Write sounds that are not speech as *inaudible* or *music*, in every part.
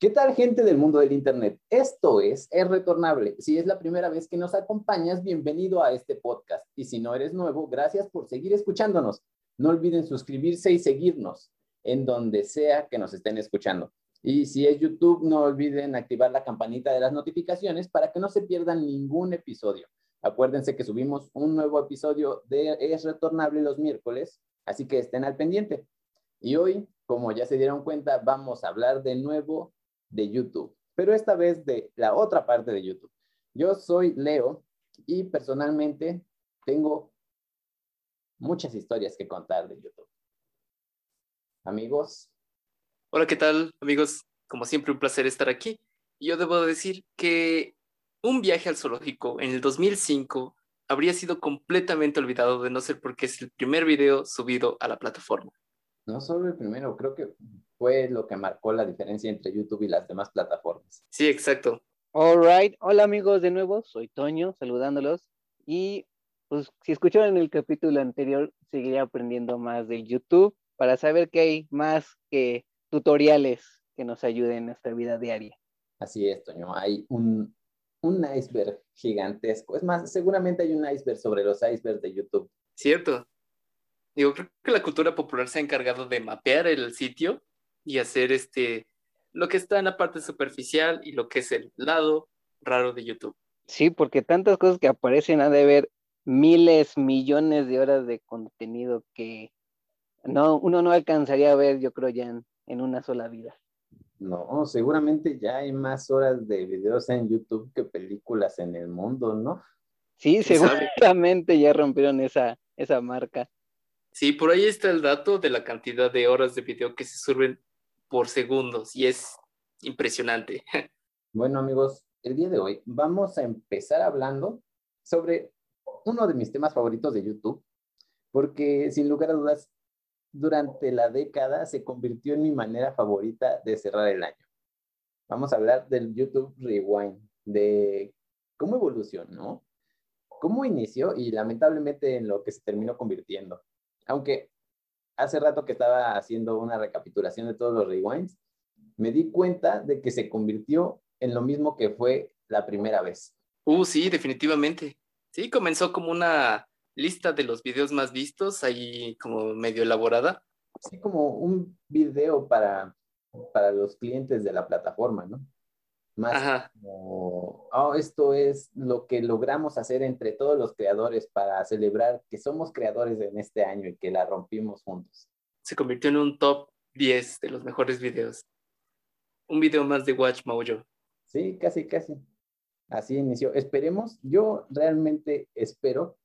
¿Qué tal gente del mundo del Internet? Esto es Es Retornable. Si es la primera vez que nos acompañas, bienvenido a este podcast. Y si no eres nuevo, gracias por seguir escuchándonos. No olviden suscribirse y seguirnos en donde sea que nos estén escuchando. Y si es YouTube, no olviden activar la campanita de las notificaciones para que no se pierdan ningún episodio. Acuérdense que subimos un nuevo episodio de Es Retornable los miércoles, así que estén al pendiente. Y hoy, como ya se dieron cuenta, vamos a hablar de nuevo de YouTube, pero esta vez de la otra parte de YouTube. Yo soy Leo y personalmente tengo muchas historias que contar de YouTube. Amigos. Hola, ¿qué tal, amigos? Como siempre, un placer estar aquí. Yo debo decir que un viaje al zoológico en el 2005 habría sido completamente olvidado de no ser porque es el primer video subido a la plataforma. No solo el primero, creo que fue lo que marcó la diferencia entre YouTube y las demás plataformas. Sí, exacto. All right. Hola amigos de nuevo, soy Toño, saludándolos. Y pues si escucharon el capítulo anterior, seguiré aprendiendo más de YouTube para saber que hay más que tutoriales que nos ayuden en nuestra vida diaria. Así es, Toño. Hay un, un iceberg gigantesco. Es más, seguramente hay un iceberg sobre los icebergs de YouTube. Cierto. Digo, creo que la cultura popular se ha encargado de mapear el sitio y hacer este lo que está en la parte superficial y lo que es el lado raro de YouTube. Sí, porque tantas cosas que aparecen ha de haber miles, millones de horas de contenido que no, uno no alcanzaría a ver, yo creo, ya en, en una sola vida. No, seguramente ya hay más horas de videos en YouTube que películas en el mundo, ¿no? Sí, seguramente ya rompieron esa, esa marca. Sí, por ahí está el dato de la cantidad de horas de video que se suben por segundos y es impresionante. *laughs* Bueno amigos, el día de hoy vamos a empezar hablando sobre uno de mis temas favoritos de YouTube, porque sin lugar a dudas, durante la década se convirtió en mi manera favorita de cerrar el año. Vamos a hablar del YouTube Rewind, de cómo evolucionó, cómo inició y lamentablemente en lo que se terminó convirtiendo. Aunque hace rato que estaba haciendo una recapitulación de todos los rewinds, me di cuenta de que se convirtió en lo mismo que fue la primera vez. Uh, sí, definitivamente. Sí, comenzó como una lista de los videos más vistos, ahí como medio elaborada. Sí, como un video para, para los clientes de la plataforma, ¿no? Más como, oh, esto es lo que logramos hacer entre todos los creadores para celebrar que somos creadores en este año y que la rompimos juntos. Se convirtió en un top 10 de los mejores videos. Un video más de Watch Mojo. Sí, casi, casi. Así inició. Esperemos, yo realmente espero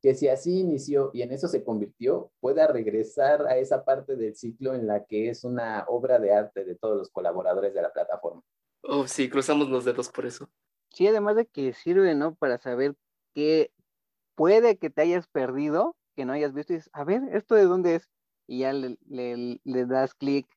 que si así inició y en eso se convirtió, pueda regresar a esa parte del ciclo en la que es una obra de arte de todos los colaboradores de la plataforma. Oh, sí, cruzamos los dedos por eso. Sí, además de que sirve, ¿no? Para saber qué puede que te hayas perdido, que no hayas visto, y dices, a ver, ¿esto de dónde es? Y ya le, le, das clic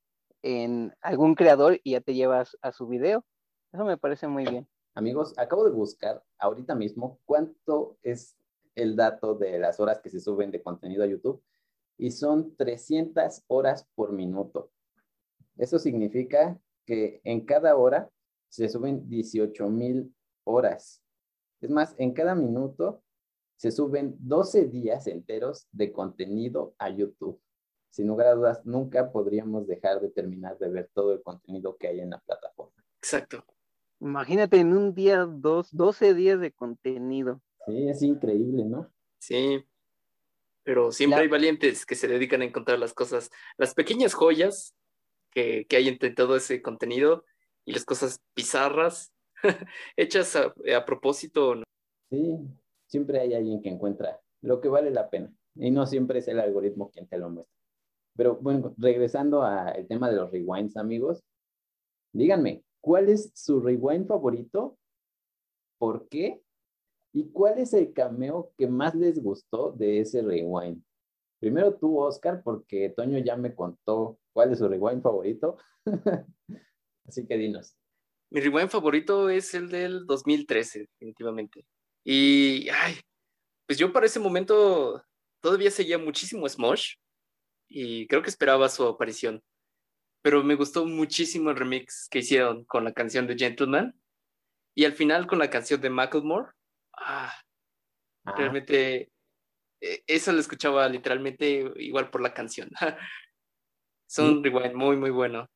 en algún creador y ya te llevas a su video. Eso me parece muy bien. Amigos, acabo de buscar ahorita mismo cuánto es el dato de las horas que se suben de contenido a YouTube y son 300 horas por minuto. Eso significa que en cada hora se suben 18 mil horas. Es más, en cada minuto se suben 12 días enteros de contenido a YouTube. Sin lugar a dudas, nunca podríamos dejar de terminar de ver todo el contenido que hay en la plataforma. Exacto. Imagínate en un día, dos, 12 días de contenido. Sí, es increíble, ¿no? Sí, pero siempre hay valientes que se dedican a encontrar las cosas, las pequeñas joyas que, hay entre todo ese contenido y las cosas bizarras *laughs* hechas a, propósito. Sí, siempre hay alguien que encuentra lo que vale la pena y no siempre es el algoritmo quien te lo muestra. Pero bueno, regresando al tema de los rewinds, amigos, díganme, ¿cuál es su rewind favorito? ¿Por qué? ¿Y cuál es el cameo que más les gustó de ese rewind? Primero tú, Oscar, porque Toño ya me contó cuál es su rewind favorito. *laughs* Así que dinos. Mi rewind favorito es el del 2013, definitivamente. Y, ay, pues yo para ese momento todavía seguía muchísimo Smosh y creo que esperaba su aparición. pero me gustó muchísimo el remix que hicieron con la canción de Gentleman y al final con la canción de Macklemore. Ah, Ah, realmente eso lo escuchaba literalmente igual por la canción. *laughs* Son rewind muy, muy bueno.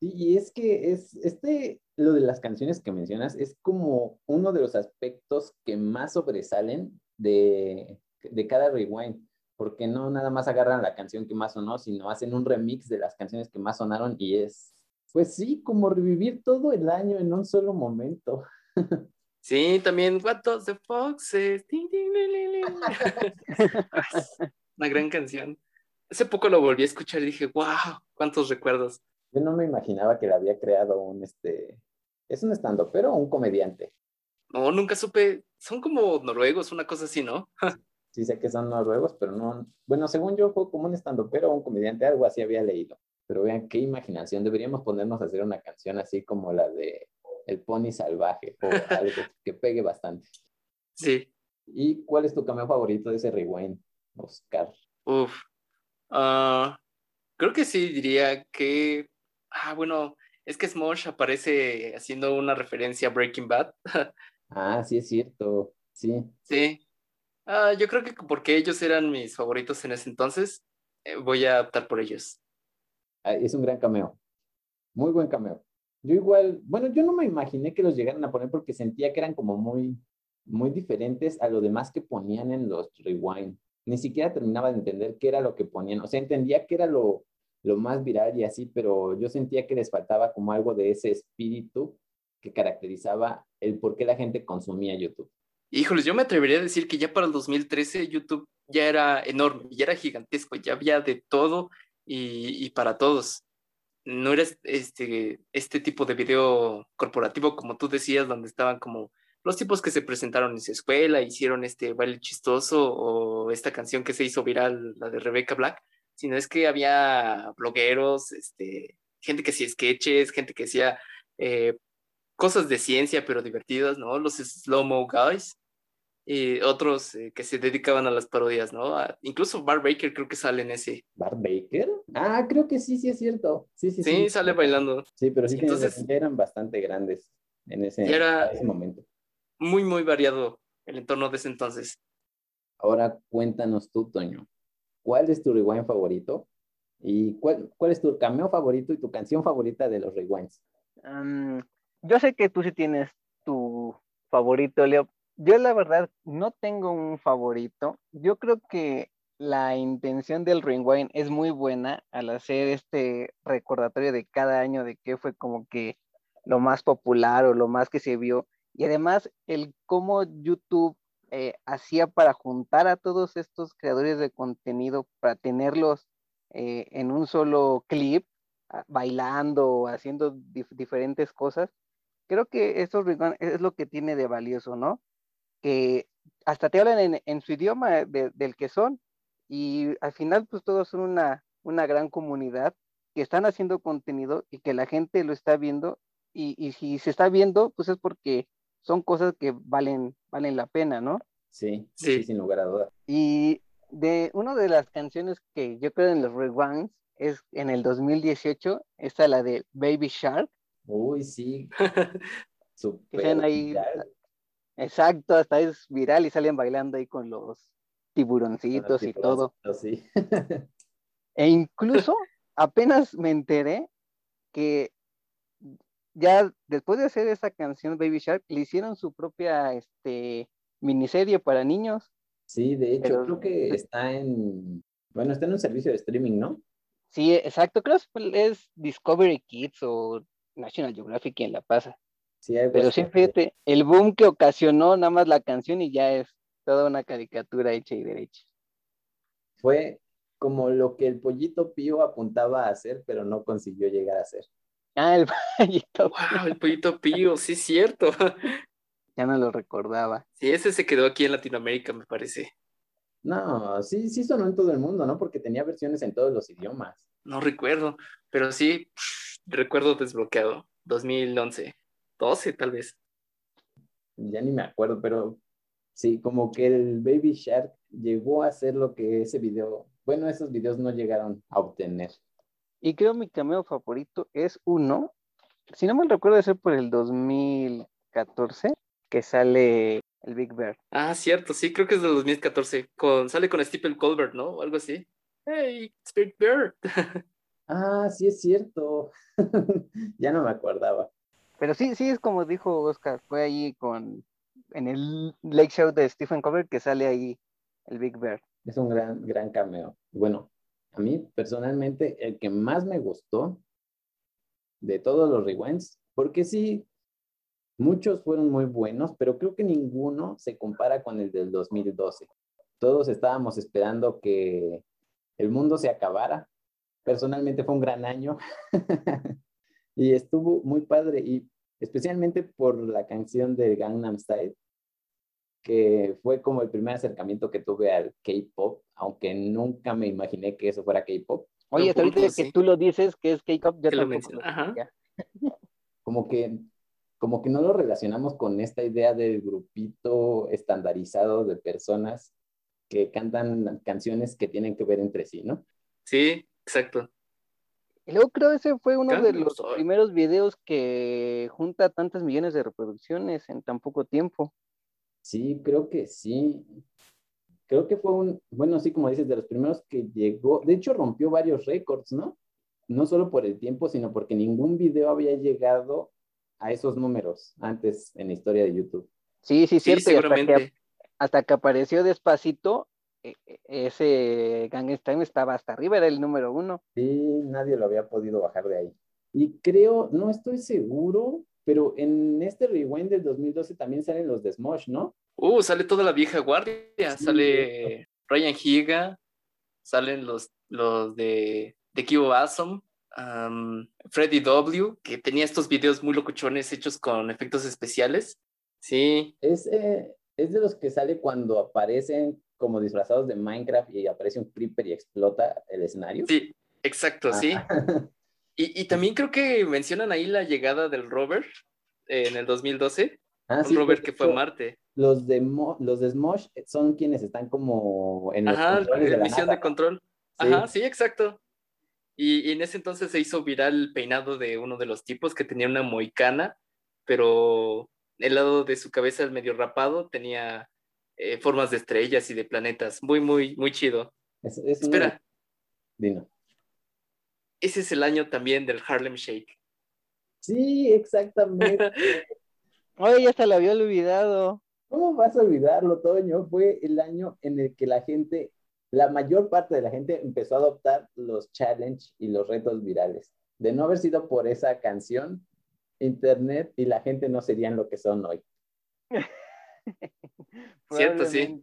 Sí, y es que es este, lo de las canciones que mencionas, es como uno de los aspectos que más sobresalen de, de cada rewind, porque no nada más agarran la canción que más sonó, sino hacen un remix de las canciones que más sonaron y es, pues sí, como revivir todo el año en un solo momento. *laughs* Sí, también What Does the Foxes. *laughs* Es Una gran canción. Hace poco lo volví a escuchar y dije, wow, cuántos recuerdos. Yo no me imaginaba que la había creado un, este, es un estando, pero un comediante. No, nunca supe. Son como noruegos, una cosa así, ¿no? *laughs* Sí sé que son noruegos, pero no, bueno, según yo fue como un estando, pero un comediante, algo así había leído. Pero vean qué imaginación, deberíamos ponernos a hacer una canción así como la de El Pony Salvaje o algo *laughs* que pegue bastante. Sí. ¿Y cuál es tu cameo favorito de ese rewind, Oscar? Uf. Ah, creo que sí, diría que. Ah, bueno, es que Smosh aparece haciendo una referencia a Breaking Bad. *laughs* Ah, sí es cierto, sí. Sí. Ah, yo creo que porque ellos eran mis favoritos en ese entonces, eh, voy a optar por ellos. Ah, Es un gran cameo. Muy buen cameo. Yo igual, bueno, yo no me imaginé que los llegaran a poner porque sentía que eran como muy, muy diferentes a lo demás que ponían en los rewind. Ni siquiera terminaba de entender qué era lo que ponían. O sea, entendía que era lo, lo más viral y así, pero yo sentía que les faltaba como algo de ese espíritu que caracterizaba el por qué la gente consumía YouTube. Híjoles, yo me atrevería a decir que ya para el 2013 YouTube ya era enorme, ya era gigantesco, ya había de todo y, y para todos. No era este, este tipo de video corporativo, como tú decías, donde estaban como los tipos que se presentaron en su escuela, hicieron este baile chistoso o esta canción que se hizo viral, la de Rebecca Black, sino es que había blogueros, este, gente que hacía sketches, gente que hacía eh, cosas de ciencia pero divertidas, ¿no? Los slow-mo guys y otros eh, que se dedicaban a las parodias, ¿no? A- incluso Bar Baker creo que sale en ese. ¿Bart Baker? Ah, creo que sí, sí es cierto. Sí, sí, Sí, sí. sale bailando. Sí, pero sí, Entonces- ya eran bastante grandes en ese, era- en ese momento. Muy, muy variado el entorno de ese entonces. Ahora cuéntanos tú, Toño, ¿cuál es tu rewind favorito? ¿Y cuál, cuál es tu cameo favorito y tu canción favorita de los rewinds? Mm, yo sé que tú sí tienes tu favorito, Leo. Yo la verdad no tengo un favorito. Yo creo que la intención del Rewind es muy buena al hacer este recordatorio de cada año de qué fue como que lo más popular o lo más que se vio. Y además el cómo YouTube eh, hacía para juntar a todos estos creadores de contenido, para tenerlos eh, en un solo clip ah, bailando o haciendo dif- diferentes cosas. Creo que estos es lo que tiene de valioso, ¿no? Que hasta te hablan en, en su idioma de- del que son y al final pues todos son una, una gran comunidad que están haciendo contenido y que la gente lo está viendo y, y si se está viendo pues es porque son cosas que valen, valen la pena, ¿no? Sí, Sí. sí, sin lugar a dudas. Y de una de las canciones que yo creo en los rewinds es en el 2018, esta la de Baby Shark, Uy, sí. *laughs* Súper salen ahí-. Exacto, hasta es viral y salen bailando ahí con los tiburoncitos y todo. Sí. *laughs* E incluso apenas me enteré que ya después de hacer esa canción Baby Shark, le hicieron su propia este, miniserie para niños. Sí, de hecho, Pero- creo que está en, bueno, está en un servicio de streaming, ¿no? Sí, exacto, creo que es Discovery Kids o National Geographic quien la pasa. Sí, Pero sí, fíjate, el boom que ocasionó nada más la canción y ya es toda una caricatura hecha y derecha. Fue como lo que el pollito pío apuntaba a hacer, pero no consiguió llegar a hacer. Ah, el *laughs* pollito, ¡Wow! El pollito pío, sí es cierto. *laughs* ya no lo recordaba. Sí, ese se quedó aquí en Latinoamérica, me parece. No, sí, sí sonó en todo el mundo, ¿no? Porque tenía versiones en todos los idiomas. No recuerdo, pero sí, recuerdo desbloqueado. 2011, 12 tal vez. Ya ni me acuerdo, pero sí, como que el Baby Shark llegó a ser lo que ese video, bueno, esos videos no llegaron a obtener. Y creo mi cameo favorito es uno, si no me recuerdo, de ser por el 2014, que sale el Big Bear. Ah, cierto, sí, creo que es del 2014. Con, sale con Stephen Colbert, ¿no? O algo así. Hey, it's Big Bear. *laughs* ah, sí es cierto. *laughs* ya no me acordaba. Pero sí, sí es como dijo Oscar, fue ahí con en el Lake Show de Stephen Colbert que sale ahí el Big Bear. Es un gran, gran cameo. Bueno, a mí personalmente el que más me gustó de todos los rewinds, porque sí, muchos fueron muy buenos, pero creo que ninguno se compara con el del 2012. Todos estábamos esperando que el mundo se acabara. Personalmente fue un gran año *laughs* y estuvo muy padre y especialmente por la canción de Gangnam Style, que fue como el primer acercamiento que tuve al K-pop, aunque nunca me imaginé que eso fuera K-pop. Oye, ahorita que tú lo dices que es K-pop, yo lo menciono. *laughs* Como que, como que no lo relacionamos con esta idea del grupito estandarizado de personas que cantan canciones que tienen que ver entre sí, ¿no? Sí, exacto. Y luego creo que ese fue uno de los primeros videos que junta tantas millones de reproducciones en tan poco tiempo. Sí, creo que sí. Creo que fue un, bueno, así como dices, de los primeros que llegó, de hecho rompió varios récords, ¿no? No solo por el tiempo, sino porque ningún video había llegado a esos números antes en la historia de YouTube. Sí, sí, cierto. seguramente. Hasta que, apareció despacito, e, e, ese Gangnam Time estaba hasta arriba, era el número uno. Sí, nadie lo había podido bajar de ahí. Y creo, no estoy seguro, pero en este rewind del 2012 también salen los de Smosh, ¿no? Uh, sale toda la vieja guardia, sale Ryan Higa, salen los, los de, de Kibo Asom, Freddy W, que tenía estos videos muy locuchones hechos con efectos especiales. Sí. Es, eh, es de los que sale cuando aparecen como disfrazados de Minecraft y aparece un creeper y explota el escenario. Sí, exacto, sí. *laughs* Y, también creo que mencionan ahí la llegada del rover en el 2012. Ah, un rover que fue a Marte. Los de, los de Smosh son quienes están como en Ajá, la misión de control. Ajá, sí, exacto. Y, en ese entonces se hizo viral el peinado de uno de los tipos que tenía una moicana, pero el lado de su cabeza, medio rapado, tenía eh, formas de estrellas y de planetas. Muy, muy, muy chido. Espera. Dino ese es el año también del Harlem Shake. Sí, exactamente. *laughs* Oye, ya hasta lo había olvidado. ¿Cómo vas a olvidarlo, Toño? Fue el año en el que la gente, la mayor parte de la gente empezó a adoptar los challenges y los retos virales. De no haber sido por esa canción, Internet y la gente no serían lo que son hoy. *laughs* *laughs* Cierto, sí.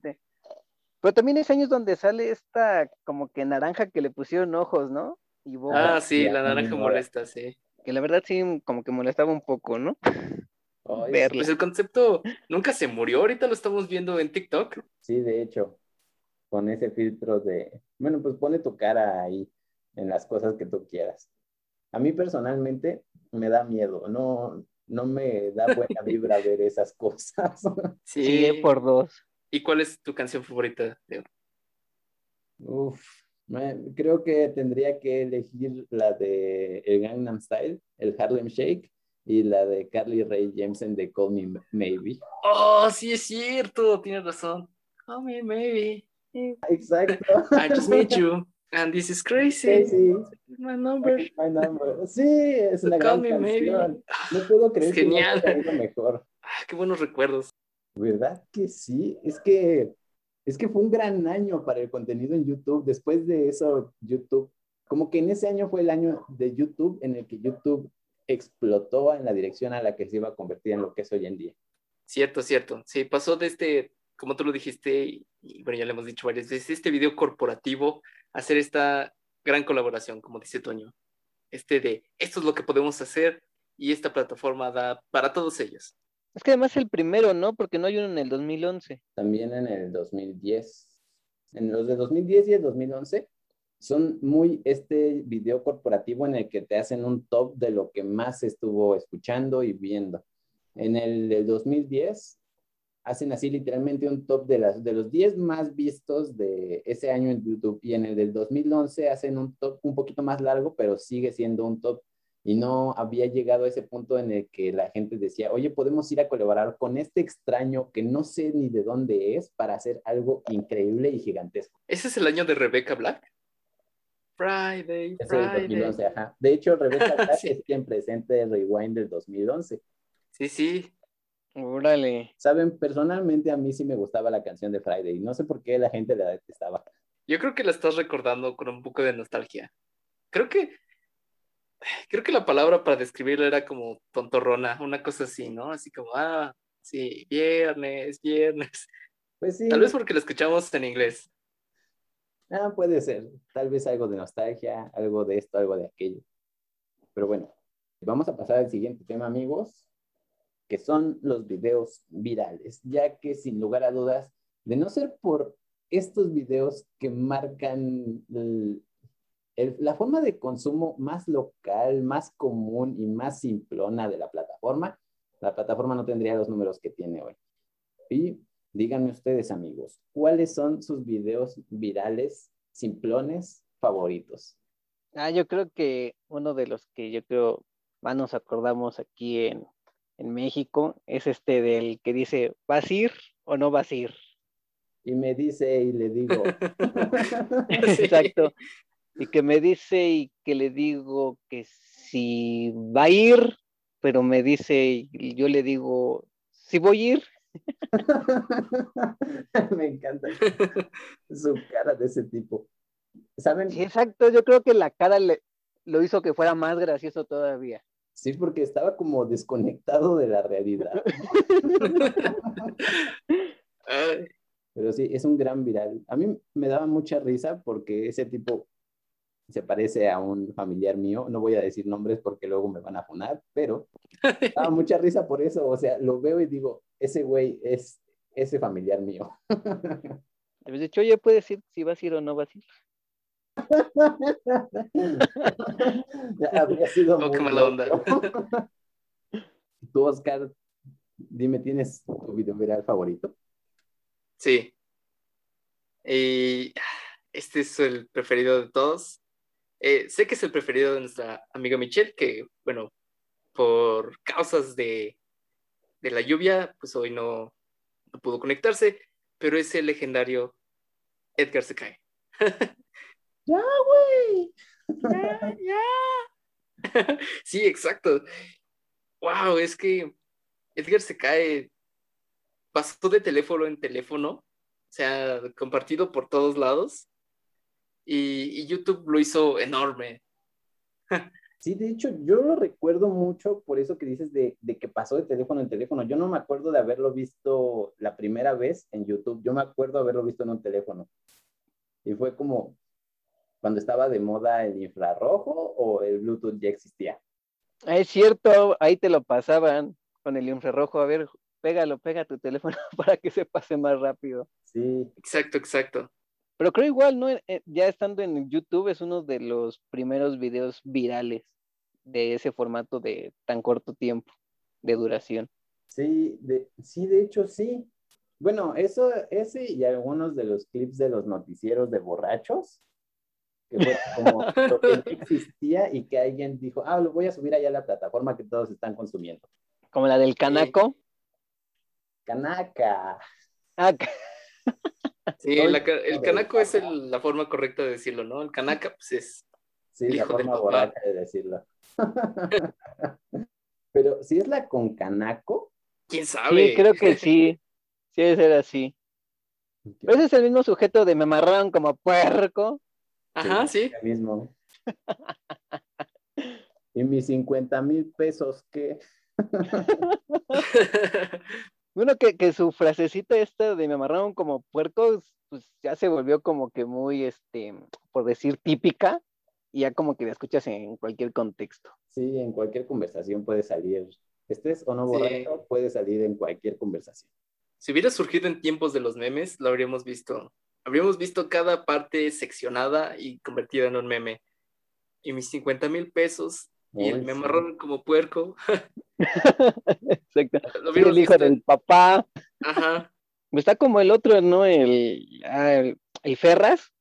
Pero también es años donde sale esta como que naranja que le pusieron ojos, ¿no? ah, sí, la naranja molesta, sí. Que la verdad sí, como que molestaba un poco, ¿no? Pues el concepto nunca se murió, ahorita lo estamos viendo en TikTok. Sí, de hecho, con ese filtro de, bueno, pues pone tu cara ahí en las cosas que tú quieras. A mí personalmente me da miedo, no, no me da buena vibra ver esas cosas. *laughs* Sí, por dos. ¿Y cuál es tu canción favorita? Uf, Creo que tendría que elegir la de el Gangnam Style, el Harlem Shake y la de Carly Rae Jepsen de Call Me Maybe. Oh, sí es cierto, tienes razón. Call Me Maybe. Exacto. I just met you and this is crazy. Sí, My number. My number. Sí, es una gran me canción. No puedo creer es genial. que no mejor. Ah, qué buenos recuerdos. ¿Verdad que sí? Es que es que fue un gran año para el contenido en YouTube. Después de eso, YouTube, como que en ese año fue el año de YouTube en el que YouTube explotó en la dirección a la que se iba a convertir en lo que es hoy en día. Cierto, cierto. Sí, pasó de este, como tú lo dijiste, y bueno, ya le hemos dicho varias veces, este video corporativo a hacer esta gran colaboración, como dice Toño. Este de, esto es lo que podemos hacer y esta plataforma da para todos ellos. Es que además el primero, ¿no? Porque no hay uno en el 2011. También en el 2010. En los de 2010 y el 2011 son muy este video corporativo en el que te hacen un top de lo que más estuvo escuchando y viendo. En el del 2010 hacen así literalmente un top de, las, de los 10 más vistos de ese año en YouTube y en el del 2011 hacen un top un poquito más largo, pero sigue siendo un top y no había llegado a ese punto en el que la gente decía, oye, podemos ir a colaborar con este extraño que no sé ni de dónde es para hacer algo increíble y gigantesco. ¿Ese es el año de Rebecca Black? Friday, Friday. De hecho, Rebecca *laughs* Black es quien presente el Rewind del 2011. Sí, sí. Órale. Saben, personalmente a mí sí me gustaba la canción de Friday. No sé por qué la gente la detestaba. Yo creo que la estás recordando con un poco de nostalgia. Creo que creo que la palabra para describirla era como tontorrona, una cosa así, ¿no? Así como, ah, sí, viernes, viernes. Pues sí. Tal vez porque la escuchamos en inglés. Ah, puede ser. Tal vez algo de nostalgia, algo de esto, algo de aquello. Pero bueno, vamos a pasar al siguiente tema, amigos, que son los videos virales, ya que sin lugar a dudas, de no ser por estos videos que marcan la forma de consumo más local, más común y más simplona de la plataforma, la plataforma no tendría los números que tiene hoy. Y díganme ustedes, amigos, ¿cuáles son sus videos virales simplones favoritos? Ah, yo creo que uno de los que yo creo más nos acordamos aquí en, en México es este del que dice, ¿vas a ir o no vas a ir? Y me dice y le digo. *laughs* *laughs* Exacto y que me dice y que le digo que si va a ir, pero me dice y yo le digo, si voy a ir. *laughs* me encanta su cara de ese tipo. ¿Saben? Sí, exacto, yo creo que la cara le, lo hizo que fuera más gracioso todavía. Sí, porque estaba como desconectado de la realidad. *laughs* Pero sí, es un gran viral. A mí me daba mucha risa porque ese tipo se parece a un familiar mío, no voy a decir nombres porque luego me van a funar, pero da mucha risa por eso, o sea, lo veo y digo, ese güey es ese familiar mío. *laughs* De hecho, oye, puedes decir si vas a ir o no vas a ir. *laughs* Habría sido oh, qué mala onda. *laughs* Tú, Oscar, dime, ¿tienes tu video viral favorito? Sí. Y este es el preferido de todos. Eh, sé que es el preferido de nuestra amiga Michelle, que, bueno, por causas de, de la lluvia, pues hoy no, no, pudo conectarse, pero es el legendario Edgar se cae. *laughs* ya, güey. Ya, ya. *laughs* sí, exacto. Wow, es que Edgar se cae, pasó de teléfono en teléfono, o sea, compartido por todos lados y, YouTube lo hizo enorme. Sí, de hecho, yo lo recuerdo mucho por eso que dices de, que pasó de teléfono en teléfono. Yo no me acuerdo de haberlo visto la primera vez en YouTube. Yo me acuerdo haberlo visto en un teléfono. Y fue como cuando estaba de moda el infrarrojo o el Bluetooth ya existía. Es cierto, ahí te lo pasaban con el infrarrojo. A ver, pégalo, pega tu teléfono *laughs* para que se pase más rápido. Sí. Exacto, exacto. Pero creo igual, ¿no? Eh, ya estando en YouTube es uno de los primeros videos virales de ese formato de tan corto tiempo de duración. Sí, de, sí, de hecho sí. Bueno, eso, ese y algunos de los clips de los noticieros de borrachos, que fue como lo que existía y que alguien dijo, ah, lo voy a subir allá a la plataforma que todos están consumiendo. Como la del Canaco. Canaca. Ah, *laughs* Sí, el canaco es la forma correcta de decirlo, ¿no? El canaca, pues es. Sí, la forma borracha de decirlo. *laughs* Pero si es la con canaco. ¿Quién sabe? Sí, creo que sí. Sí, debe ser así. ese es el mismo sujeto de me amarraron como puerco. Ajá, sí. Mismo. y mis 50 mil pesos, ¿qué? *laughs* Bueno, que, que su frasecita esta de me amarraron como puercos, pues ya se volvió como que muy, este, por decir, típica, y ya como que la escuchas en cualquier contexto. Sí, en cualquier conversación puede salir, estés o no borracho, puede salir en cualquier conversación. Si hubiera surgido en tiempos de los memes, lo habríamos visto. Habríamos visto cada parte seccionada y convertida en un meme. Y mis 50 mil pesos y el me amarraron como puerco. *laughs* Exacto. *laughs* el hijo del papá. Ajá. Está como el otro, ¿no? El, ah, el, el Ferras,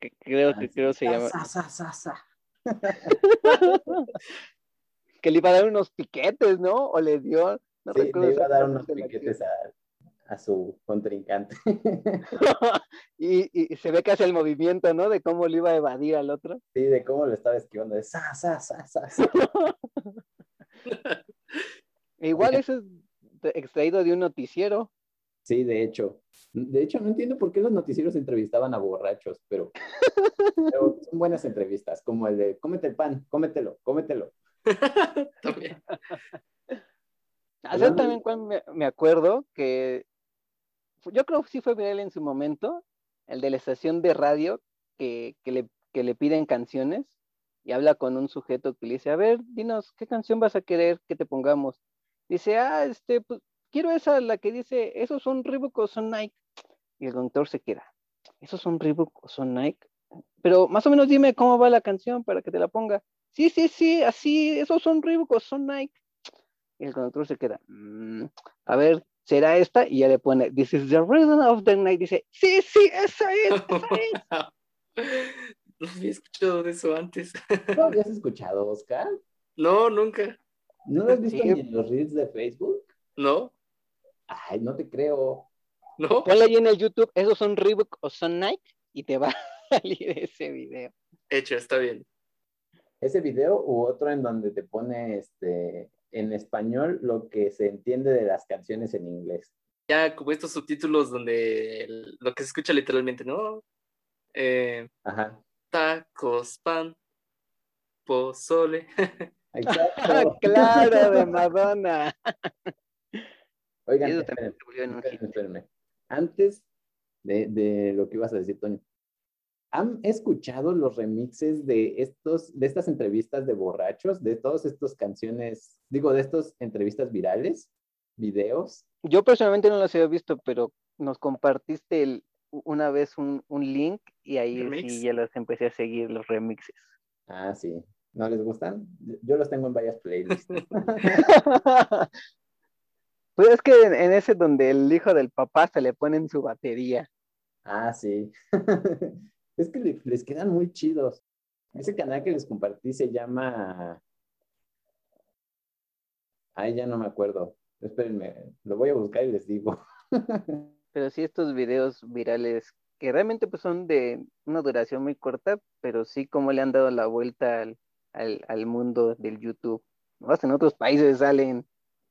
que creo Ah, que creo se llama. Sa, sa, sa, sa. *laughs* que le iba a dar unos piquetes, ¿no? O le dio. No Sí, recuerdo le iba a dar unos piquetes a, a su contrincante. *laughs* *laughs* y, y se ve que hace el movimiento, ¿no? De cómo lo iba a evadir al otro. Sí, de cómo lo estaba esquivando. De sa, sa, sa, sa. *laughs* E igual eso es extraído de un noticiero. Sí, de hecho. De hecho, no entiendo por qué los noticieros entrevistaban a borrachos, pero, pero son buenas entrevistas, como el de cómete el pan, cómetelo, cómetelo. También. Hablando- también me, me acuerdo que yo creo que sí fue viral en su momento, el de la estación de radio que, que le, que le piden canciones y habla con un sujeto que le dice, a ver, dinos, ¿qué canción vas a querer que te pongamos? Dice, ah, este, pues quiero esa, la que dice, ¿esos son Reebok o son Nike? Y el conductor se queda, ¿esos son Reebok o son Nike? Pero más o menos dime cómo va la canción para que te la ponga. Sí, sí, sí, así, esos son Reebok o son Nike. Y el conductor se queda, "Mm, a ver, ¿será esta? Y ya le pone, This is the rhythm of the night. Dice, sí, sí, esa es, esa es. *laughs* No había escuchado de eso antes. ¿No lo habías *laughs* escuchado, Oscar? No, nunca. ¿No lo has visto Sí. ni en los reels de Facebook? No, Ay, no te creo. no. Ponle ahí en el YouTube, ¿esos son Reebok o son Nike? Y te va *laughs* a salir ese video. Hecho, está bien. Ese video u otro en donde te pone este en español lo que se entiende de las canciones en inglés. Ya como estos subtítulos donde el- lo que se escucha literalmente, ¿no? Eh, Ajá. tacos, pan, pozole. *laughs* Exacto. *laughs* claro, de Madonna. Oigan, espérenme. Antes de, de lo que ibas a decir, Toño, ¿han escuchado los remixes de estos, de estas entrevistas de borrachos, de todas estas canciones, digo, de estas entrevistas virales, videos? Yo personalmente no los había visto, pero nos compartiste el- una vez un, un link y ahí Remix. sí ya los empecé a seguir, los remixes. Ah, sí. ¿No les gustan? Yo los tengo en varias playlists. *laughs* Pues es que en, en ese donde el hijo del papá se le pone en su batería. Ah, sí. *laughs* es que le- les quedan muy chidos. Ese canal que les compartí se llama. Ay, ya no me acuerdo. Espérenme, lo voy a buscar y les digo. *laughs* Pero sí estos videos virales que realmente pues son de una duración muy corta, pero sí como le han dado la vuelta al, al, al mundo del YouTube. ¿no? Hasta en otros países salen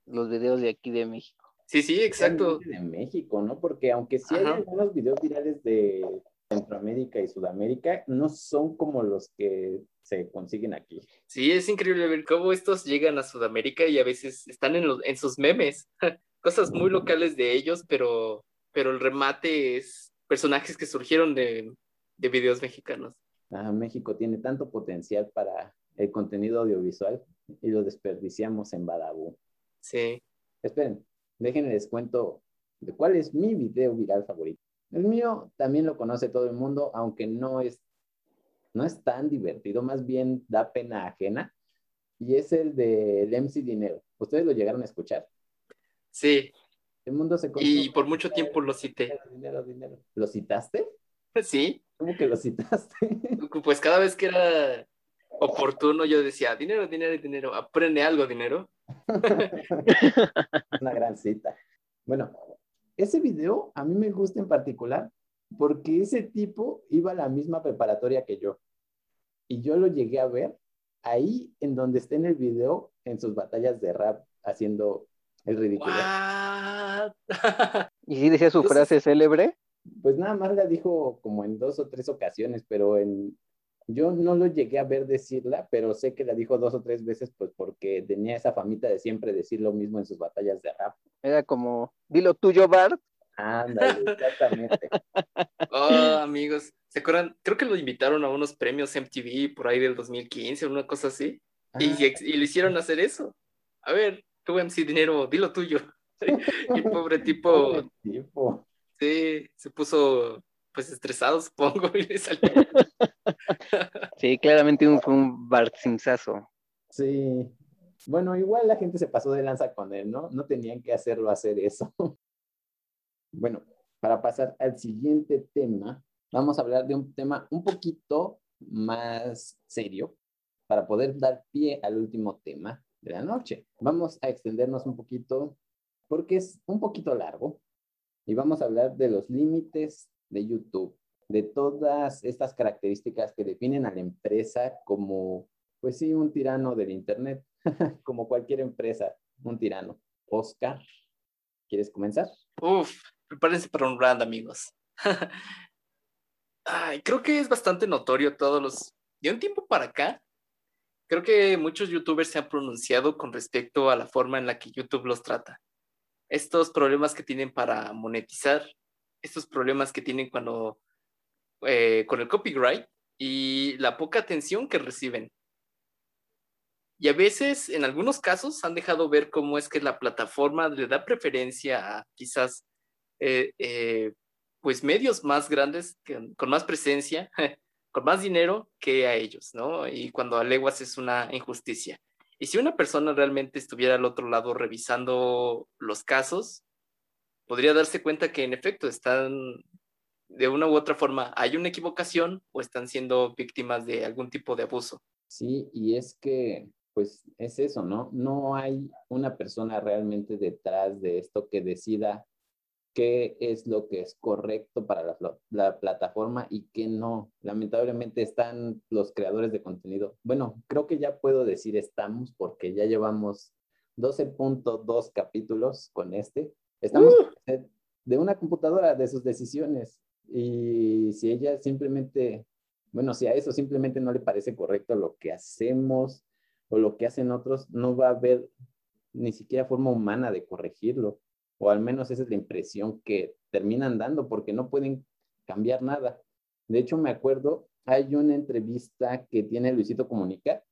los videos de aquí de México. Sí, sí, exacto. De México, ¿no? Porque aunque sí hay Ajá. algunos videos virales de Centroamérica y Sudamérica, no son como los que se consiguen aquí. Sí, es increíble ver cómo estos llegan a Sudamérica y a veces están en, los, en sus memes. *laughs* Cosas muy locales de ellos, pero, pero el remate es personajes que surgieron de, de videos mexicanos. Ah, México tiene tanto potencial para el contenido audiovisual y lo desperdiciamos en Badabú. Sí. Esperen, déjenme les cuento de cuál es mi video viral favorito. El mío también lo conoce todo el mundo, aunque no es, no es tan divertido, más bien da pena ajena. Y es el del MC Dinero. ¿Ustedes lo llegaron a escuchar? Sí, El mundo se y por mucho tiempo lo cité. Dinero, dinero, dinero. ¿Lo citaste? Sí, ¿Cómo que lo citaste? *laughs* pues cada vez que era oportuno yo decía, dinero, dinero, dinero, aprende algo, dinero. *laughs* Una gran cita. Bueno, ese video a mí me gusta en particular porque ese tipo iba a la misma preparatoria que yo. Y yo lo llegué a ver ahí en donde está en el video, en sus batallas de rap, haciendo el ridículo. *laughs* Y sí decía su Entonces- frase célebre. Pues nada más la dijo como en dos o tres ocasiones, pero en... Yo no lo llegué a ver decirla, pero sé que la dijo dos o tres veces, pues porque tenía esa famita de siempre decir lo mismo en sus batallas de rap. Era como, dilo tuyo, Bart. Ándale, exactamente. *laughs* Oh, amigos, ¿se acuerdan? Creo que lo invitaron a unos premios MTV por ahí del 2015 o una cosa así. Y, Ah, y, y le hicieron hacer eso. A ver, tú MC Dinero, dilo tuyo. *laughs* Y el pobre tipo, *laughs* pobre tipo. sí, se puso pues estresado, supongo, y le salió. Sí, claramente un- fue un Bart. Sí. Bueno, igual la gente se pasó de lanza con él, ¿no? No tenían que hacerlo hacer eso. *laughs* Bueno, para pasar al siguiente tema, vamos a hablar de un tema un poquito más serio para poder dar pie al último tema de la noche. Vamos a extendernos un poquito porque es un poquito largo y vamos a hablar de los límites de YouTube, de todas estas características que definen a la empresa como, pues sí, un tirano del Internet, *laughs* como cualquier empresa, un tirano. Oscar, ¿quieres comenzar? Uf, prepárense para un round, amigos. *laughs* Ay, creo que es bastante notorio todos los... De un tiempo para acá, creo que muchos youtubers se han pronunciado con respecto a la forma en la que YouTube los trata. Estos problemas que tienen para monetizar, estos problemas que tienen cuando eh, con el copyright y la poca atención que reciben. Y a veces, en algunos casos, han dejado ver cómo es que la plataforma le da preferencia a quizás eh, eh, pues medios más grandes, con más presencia, *laughs* con más dinero que a ellos, ¿no? Y cuando a leguas es una injusticia. Y si una persona realmente estuviera al otro lado revisando los casos, podría darse cuenta que en efecto están de una u otra forma, hay una equivocación o están siendo víctimas de algún tipo de abuso. Sí, y es que, pues es eso, ¿no? No hay una persona realmente detrás de esto que decida qué es lo que es correcto para la, plataforma y qué no. Lamentablemente están los creadores de contenido. Bueno, creo que ya puedo decir estamos porque ya llevamos 12.2 capítulos con este. Estamos ¡Uh! de una computadora, de sus decisiones. Y si ella simplemente, bueno, si a eso simplemente no le parece correcto lo que hacemos o lo que hacen otros, no va a haber ni siquiera forma humana de corregirlo o al menos esa es la impresión que terminan dando porque no pueden cambiar nada. De hecho, me acuerdo, hay una entrevista que tiene Luisito Comunica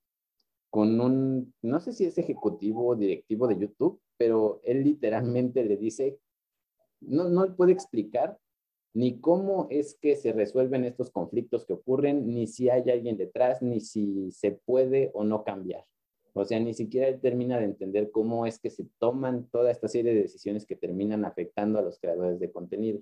con un, no sé si es ejecutivo o directivo de YouTube, pero él literalmente le dice, no, no puede explicar ni cómo es que se resuelven estos conflictos que ocurren, ni si hay alguien detrás, ni si se puede o no cambiar. O sea, ni siquiera termina de entender cómo es que se toman toda esta serie de decisiones que terminan afectando a los creadores de contenido.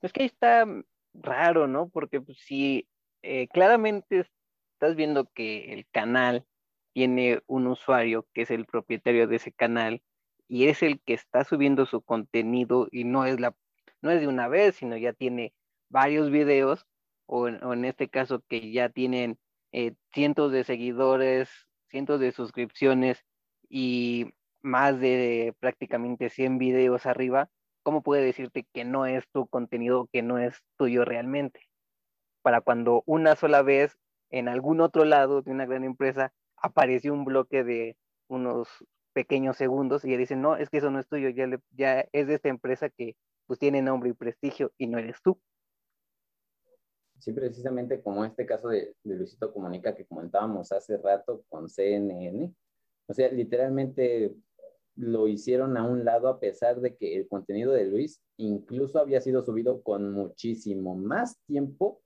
Es que ahí está raro, ¿no? Porque pues, si eh, claramente estás viendo que el canal tiene un usuario que es el propietario de ese canal y es el que está subiendo su contenido y no es la no es de una vez, sino ya tiene varios videos o en, este caso que ya tienen eh, cientos de seguidores, cientos de suscripciones y más de prácticamente 100 videos arriba, ¿cómo puede decirte que no es tu contenido, que no es tuyo realmente? Para cuando una sola vez en algún otro lado de una gran empresa apareció un bloque de unos pequeños segundos y ya dicen, no, es que eso no es tuyo, ya, ya es de esta empresa que pues tiene nombre y prestigio y no eres tú. Sí, precisamente como este caso de, Luisito Comunica que comentábamos hace rato con CNN. O sea, literalmente lo hicieron a un lado a pesar de que el contenido de Luis incluso había sido subido con muchísimo más tiempo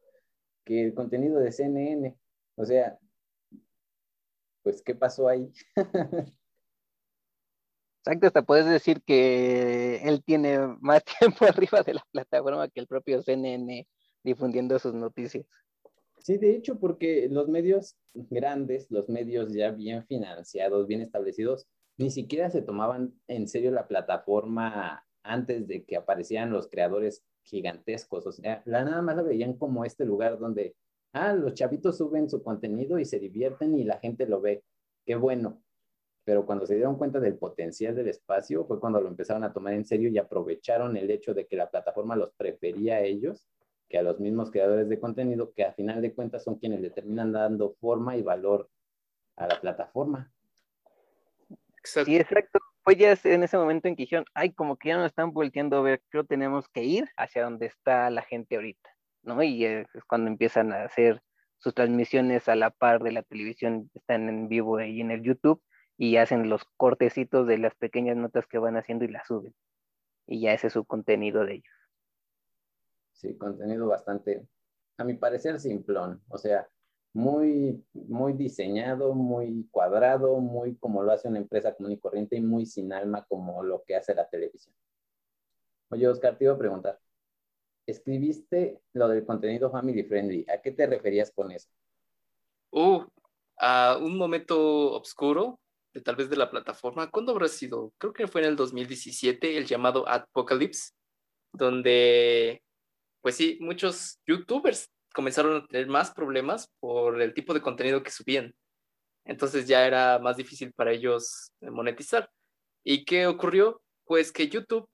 que el contenido de CNN. O sea, pues, ¿qué pasó ahí? *laughs* Exacto, hasta puedes decir que él tiene más *laughs* tiempo arriba de la plataforma que el propio CNN difundiendo sus noticias. Sí, de hecho, porque los medios grandes, los medios ya bien financiados, bien establecidos, ni siquiera se tomaban en serio la plataforma antes de que aparecieran los creadores gigantescos. O sea, la nada más la veían como este lugar donde, ah, los chavitos suben su contenido y se divierten y la gente lo ve. Qué bueno. Pero cuando se dieron cuenta del potencial del espacio, fue cuando lo empezaron a tomar en serio y aprovecharon el hecho de que la plataforma los prefería a ellos que a los mismos creadores de contenido, que a final de cuentas son quienes le terminan dando forma y valor a la plataforma. Exacto. Sí, exacto. Pues ya en ese momento en que dijeron, ay, como que ya no están volteando a ver, creo tenemos que ir hacia donde está la gente ahorita, ¿no? Y es cuando empiezan a hacer sus transmisiones a la par de la televisión, están en vivo ahí en el YouTube y hacen los cortecitos de las pequeñas notas que van haciendo y las suben. Y ya ese es su contenido de ellos. Sí, contenido bastante, a mi parecer, simplón. O sea, muy, muy diseñado, muy cuadrado, muy como lo hace una empresa común y corriente y muy sin alma como lo que hace la televisión. Oye, Oscar, te iba a preguntar. Escribiste lo del contenido family friendly. ¿A qué te referías con eso? Uh, a un momento oscuro tal vez de la plataforma. ¿Cuándo habrá sido? Creo que fue en el 2017, el llamado Apocalypse, donde, pues sí, muchos youtubers comenzaron a tener más problemas por el tipo de contenido que subían. Entonces ya era más difícil para ellos monetizar. ¿Y qué ocurrió? Pues que YouTube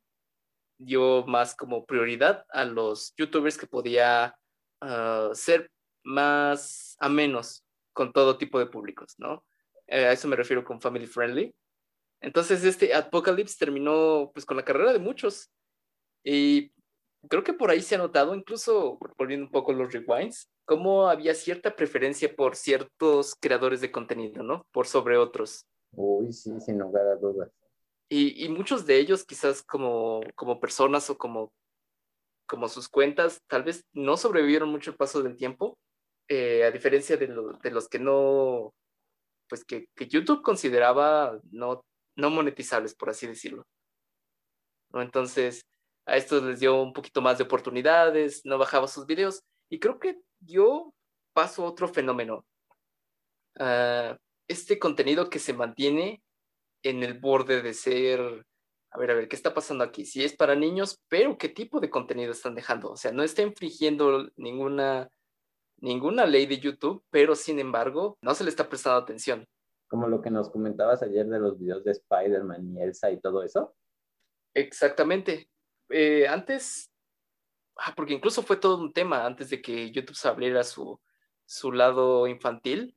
dio más como prioridad a los youtubers que podía ah, ser más a menos con todo tipo de públicos, ¿no? Eh, a eso me refiero con family friendly. Entonces este Apocalypse terminó pues con la carrera de muchos y creo que por ahí se ha notado, incluso volviendo un poco los rewinds, cómo había cierta preferencia por ciertos creadores de contenido, ¿no? Por sobre otros. Uy, sí, sin lugar a dudas. Y, y muchos de ellos quizás como, como personas o como, como sus cuentas, tal vez no sobrevivieron mucho el paso del tiempo, eh, a diferencia de, de, los que no, pues que, que, YouTube consideraba no, no monetizables, por así decirlo. ¿No? Entonces, a estos les dio un poquito más de oportunidades, no bajaba sus videos, y creo que yo paso otro fenómeno. Uh, este contenido que se mantiene en el borde de ser, a ver, a ver, ¿qué está pasando aquí? Si es para niños, pero ¿qué tipo de contenido están dejando? O sea, no está infringiendo ninguna, ninguna ley de YouTube, pero sin embargo, no se le está prestando atención. Como lo que nos comentabas ayer de los videos de Spider-Man y Elsa y todo eso. Exactamente. Eh, antes, ah, porque incluso fue todo un tema antes de que YouTube se abriera su, su lado infantil,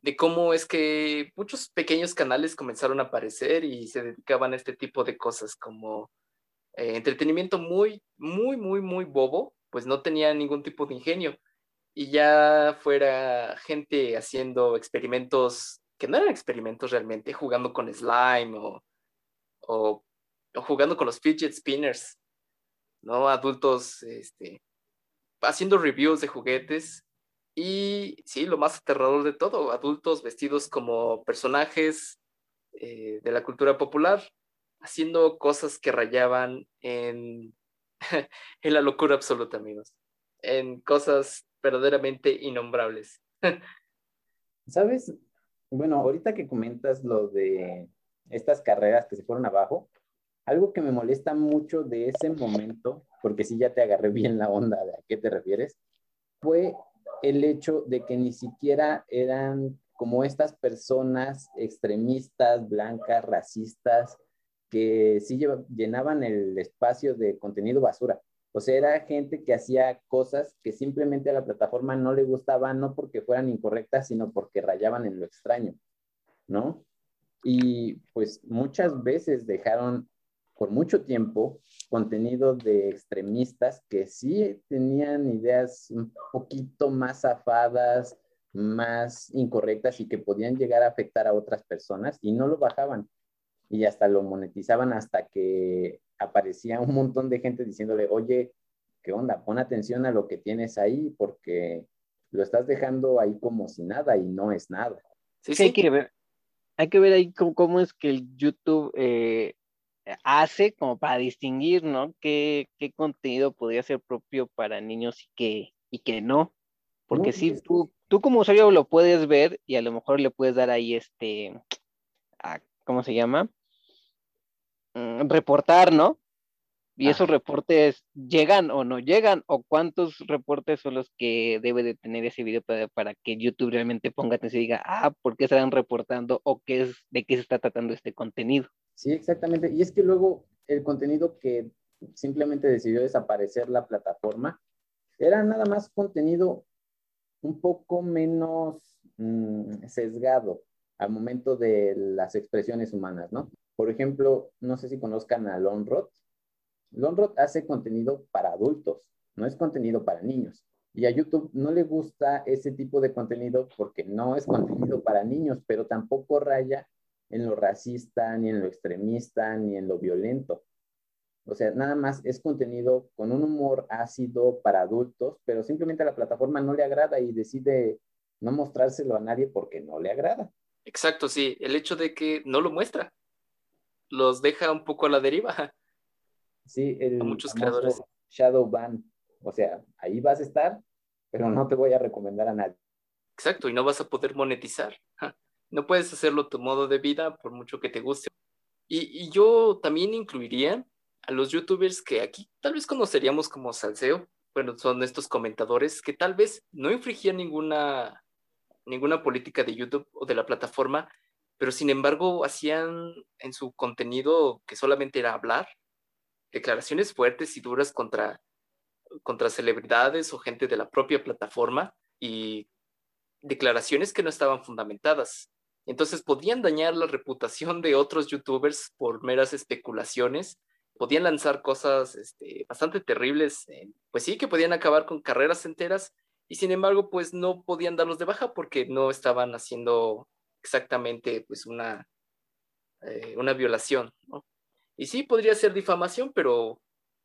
de cómo es que muchos pequeños canales comenzaron a aparecer y se dedicaban a este tipo de cosas como eh, entretenimiento muy, muy, muy, muy bobo, pues no tenía ningún tipo de ingenio. Y ya fuera gente haciendo experimentos que no eran experimentos realmente, jugando con slime o, o, o jugando con los fidget spinners, ¿no? Adultos este, haciendo reviews de juguetes y sí, lo más aterrador de todo, adultos vestidos como personajes eh, de la cultura popular, haciendo cosas que rayaban en, *laughs* en la locura absoluta, amigos, en cosas verdaderamente innombrables. *laughs* ¿Sabes? Bueno, ahorita que comentas lo de estas carreras que se fueron abajo, algo que me molesta mucho de ese momento, porque sí ya te agarré bien la onda de a qué te refieres, fue el hecho de que ni siquiera eran como estas personas extremistas, blancas, racistas, que sí llenaban el espacio de contenido basura. O sea, era gente que hacía cosas que simplemente a la plataforma no le gustaban, no porque fueran incorrectas, sino porque rayaban en lo extraño, ¿no? Y pues muchas veces dejaron por mucho tiempo contenido de extremistas que sí tenían ideas un poquito más zafadas, más incorrectas y que podían llegar a afectar a otras personas y no lo bajaban y hasta lo monetizaban hasta que aparecía un montón de gente diciéndole, oye, ¿qué onda? Pon atención a lo que tienes ahí porque lo estás dejando ahí como si nada y no es nada. Sí, sí. Hay que ver, hay que ver ahí cómo, es que el YouTube eh, hace como para distinguir, ¿no? ¿Qué, qué contenido podría ser propio para niños y qué, y qué no? Porque si tú, tú como usuario lo puedes ver y a lo mejor le puedes dar ahí este, ¿cómo se llama? Mm, reportar, ¿no? Y esos reportes llegan o no llegan, o cuántos reportes son los que debe de tener ese video para, para, que YouTube realmente ponga atención y diga, ah, ¿por qué están reportando o qué es, de qué se está tratando este contenido? Sí, exactamente. Y es que luego el contenido que simplemente decidió desaparecer la plataforma era nada más contenido un poco menos mmm, sesgado al momento de las expresiones humanas, ¿no? Por ejemplo, no sé si conozcan a Lonrod. Lonrod hace contenido para adultos, no es contenido para niños. Y a YouTube no le gusta ese tipo de contenido porque no es contenido para niños, pero tampoco raya en lo racista, ni en lo extremista, ni en lo violento. O sea, nada más es contenido con un humor ácido para adultos, pero simplemente a la plataforma no le agrada y decide no mostrárselo a nadie porque no le agrada. Exacto, sí. El hecho de que no lo muestra los deja un poco a la deriva. *laughs* Sí, el a muchos creadores. Shadow ban. O sea, ahí vas a estar, pero no te voy a recomendar a nadie. Exacto, y no vas a poder monetizar. No puedes hacerlo tu modo de vida por mucho que te guste. Y, y yo también incluiría a los youtubers que aquí tal vez conoceríamos como salseo. Bueno, son estos comentadores que tal vez no infringían ninguna, ninguna política de YouTube o de la plataforma, pero sin embargo hacían en su contenido que solamente era hablar, declaraciones fuertes y duras contra, contra celebridades o gente de la propia plataforma y declaraciones que no estaban fundamentadas. Entonces podían dañar la reputación de otros youtubers por meras especulaciones, podían lanzar cosas este, bastante terribles, eh, pues sí, que podían acabar con carreras enteras y sin embargo pues no podían darlos de baja porque no estaban haciendo exactamente pues una, eh, una violación. Y sí, podría ser difamación, pero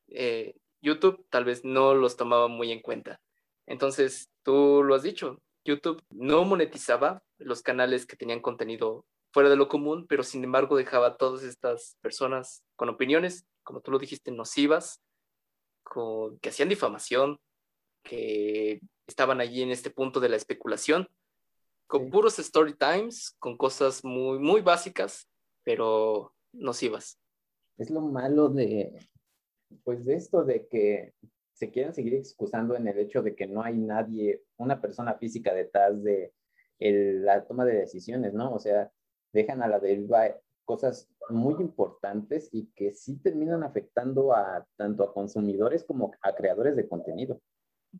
eh, YouTube tal vez no los tomaba muy en cuenta. Entonces, tú lo has dicho, YouTube no monetizaba los canales que tenían contenido fuera de lo común, pero sin embargo dejaba a todas estas personas con opiniones, como tú lo dijiste, nocivas, que hacían difamación, que estaban allí en este punto de la especulación, con Sí. puros story times, con cosas muy, muy básicas, pero nocivas. Es lo malo de, pues de esto de que se quieren seguir excusando en el hecho de que no hay nadie, una persona física detrás de el- la toma de decisiones, ¿no? O sea, dejan a la deriva cosas muy importantes y que sí terminan afectando a tanto a consumidores como a creadores de contenido.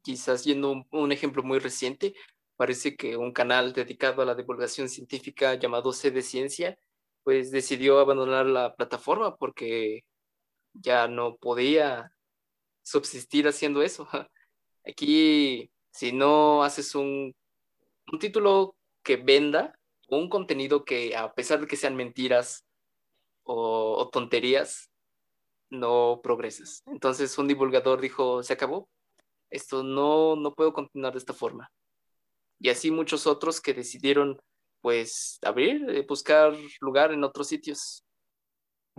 Quizás yendo un, un ejemplo muy reciente, parece que un canal dedicado a la divulgación científica llamado C de Ciencia, pues decidió abandonar la plataforma porque ya no podía subsistir haciendo eso. *laughs* Aquí, si no haces un, un título que venda, un contenido que a pesar de que sean mentiras o, o tonterías, no progresas. Entonces un divulgador dijo, se acabó, esto no, no puedo continuar de esta forma. Y así muchos otros que decidieron pues abrir, eh, buscar lugar en otros sitios.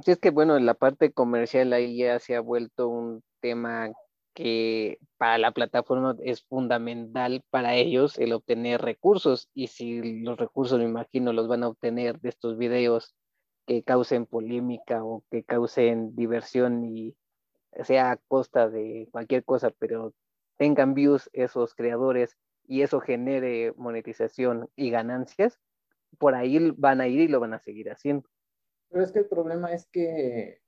Sí, es que bueno, la parte comercial ahí ya se ha vuelto un tema que para la plataforma es fundamental para ellos el obtener recursos y si los recursos me imagino los van a obtener de estos videos que causen polémica o que causen diversión y sea a costa de cualquier cosa, pero tengan views esos creadores y eso genere monetización y ganancias, por ahí van a ir y lo van a seguir haciendo. Pero es que el problema es que,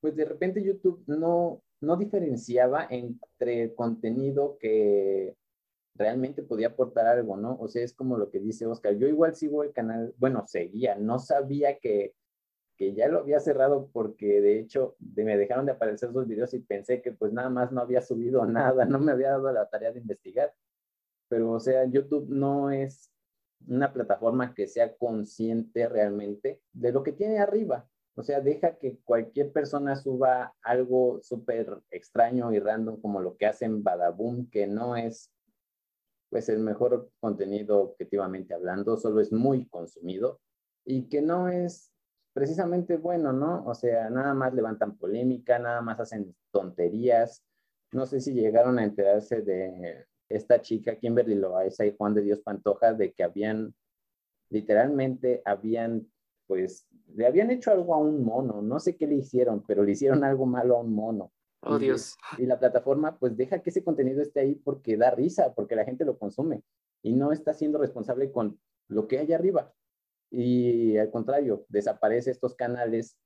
pues de repente YouTube no, no diferenciaba entre contenido que realmente podía aportar algo, ¿no? O sea, es como lo que dice Oscar. Yo igual sigo el canal, bueno, seguía, no sabía que, que ya lo había cerrado porque de hecho me dejaron de aparecer sus videos y pensé que pues nada más no había subido *laughs* nada, no me había dado la tarea de investigar. Pero, o sea, YouTube no es una plataforma que sea consciente realmente de lo que tiene arriba. O sea, deja que cualquier persona suba algo súper extraño y random como lo que hacen Badaboom, que no es pues el mejor contenido objetivamente hablando, solo es muy consumido y que no es precisamente bueno, ¿no? O sea, nada más levantan polémica, nada más hacen tonterías. No sé si llegaron a enterarse de esta chica, Kimberly Loaiza y Juan de Dios Pantoja, de que habían, literalmente habían, pues, le habían hecho algo a un mono, no sé qué le hicieron, pero le hicieron algo malo a un mono. Oh, Y- Dios. Y la plataforma, pues, deja que ese contenido esté ahí porque da risa, porque la gente lo consume y no está siendo responsable con lo que hay arriba. Y al contrario, desaparece estos canales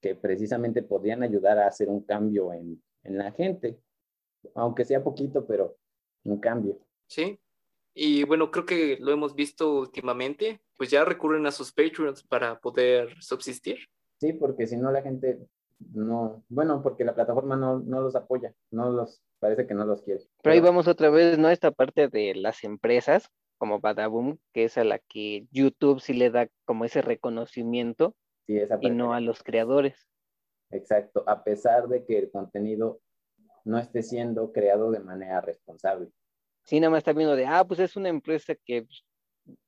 que precisamente podrían ayudar a hacer un cambio en, en la gente, aunque sea poquito, pero un cambio. Sí. Y bueno, creo que lo hemos visto últimamente, pues ya recurren a sus Patreons para poder subsistir. Sí, porque si no la gente no, bueno, porque la plataforma no, no los apoya, no los, parece que no los quiere. Pero ahí vamos otra vez, ¿no? Esta parte de las empresas, como Badaboom, que es a la que YouTube sí le da como ese reconocimiento Sí, esa y no a los creadores. Exacto, a pesar de que el contenido no esté siendo creado de manera responsable. Sí, nada más está viendo de, ah, pues es una empresa que pues,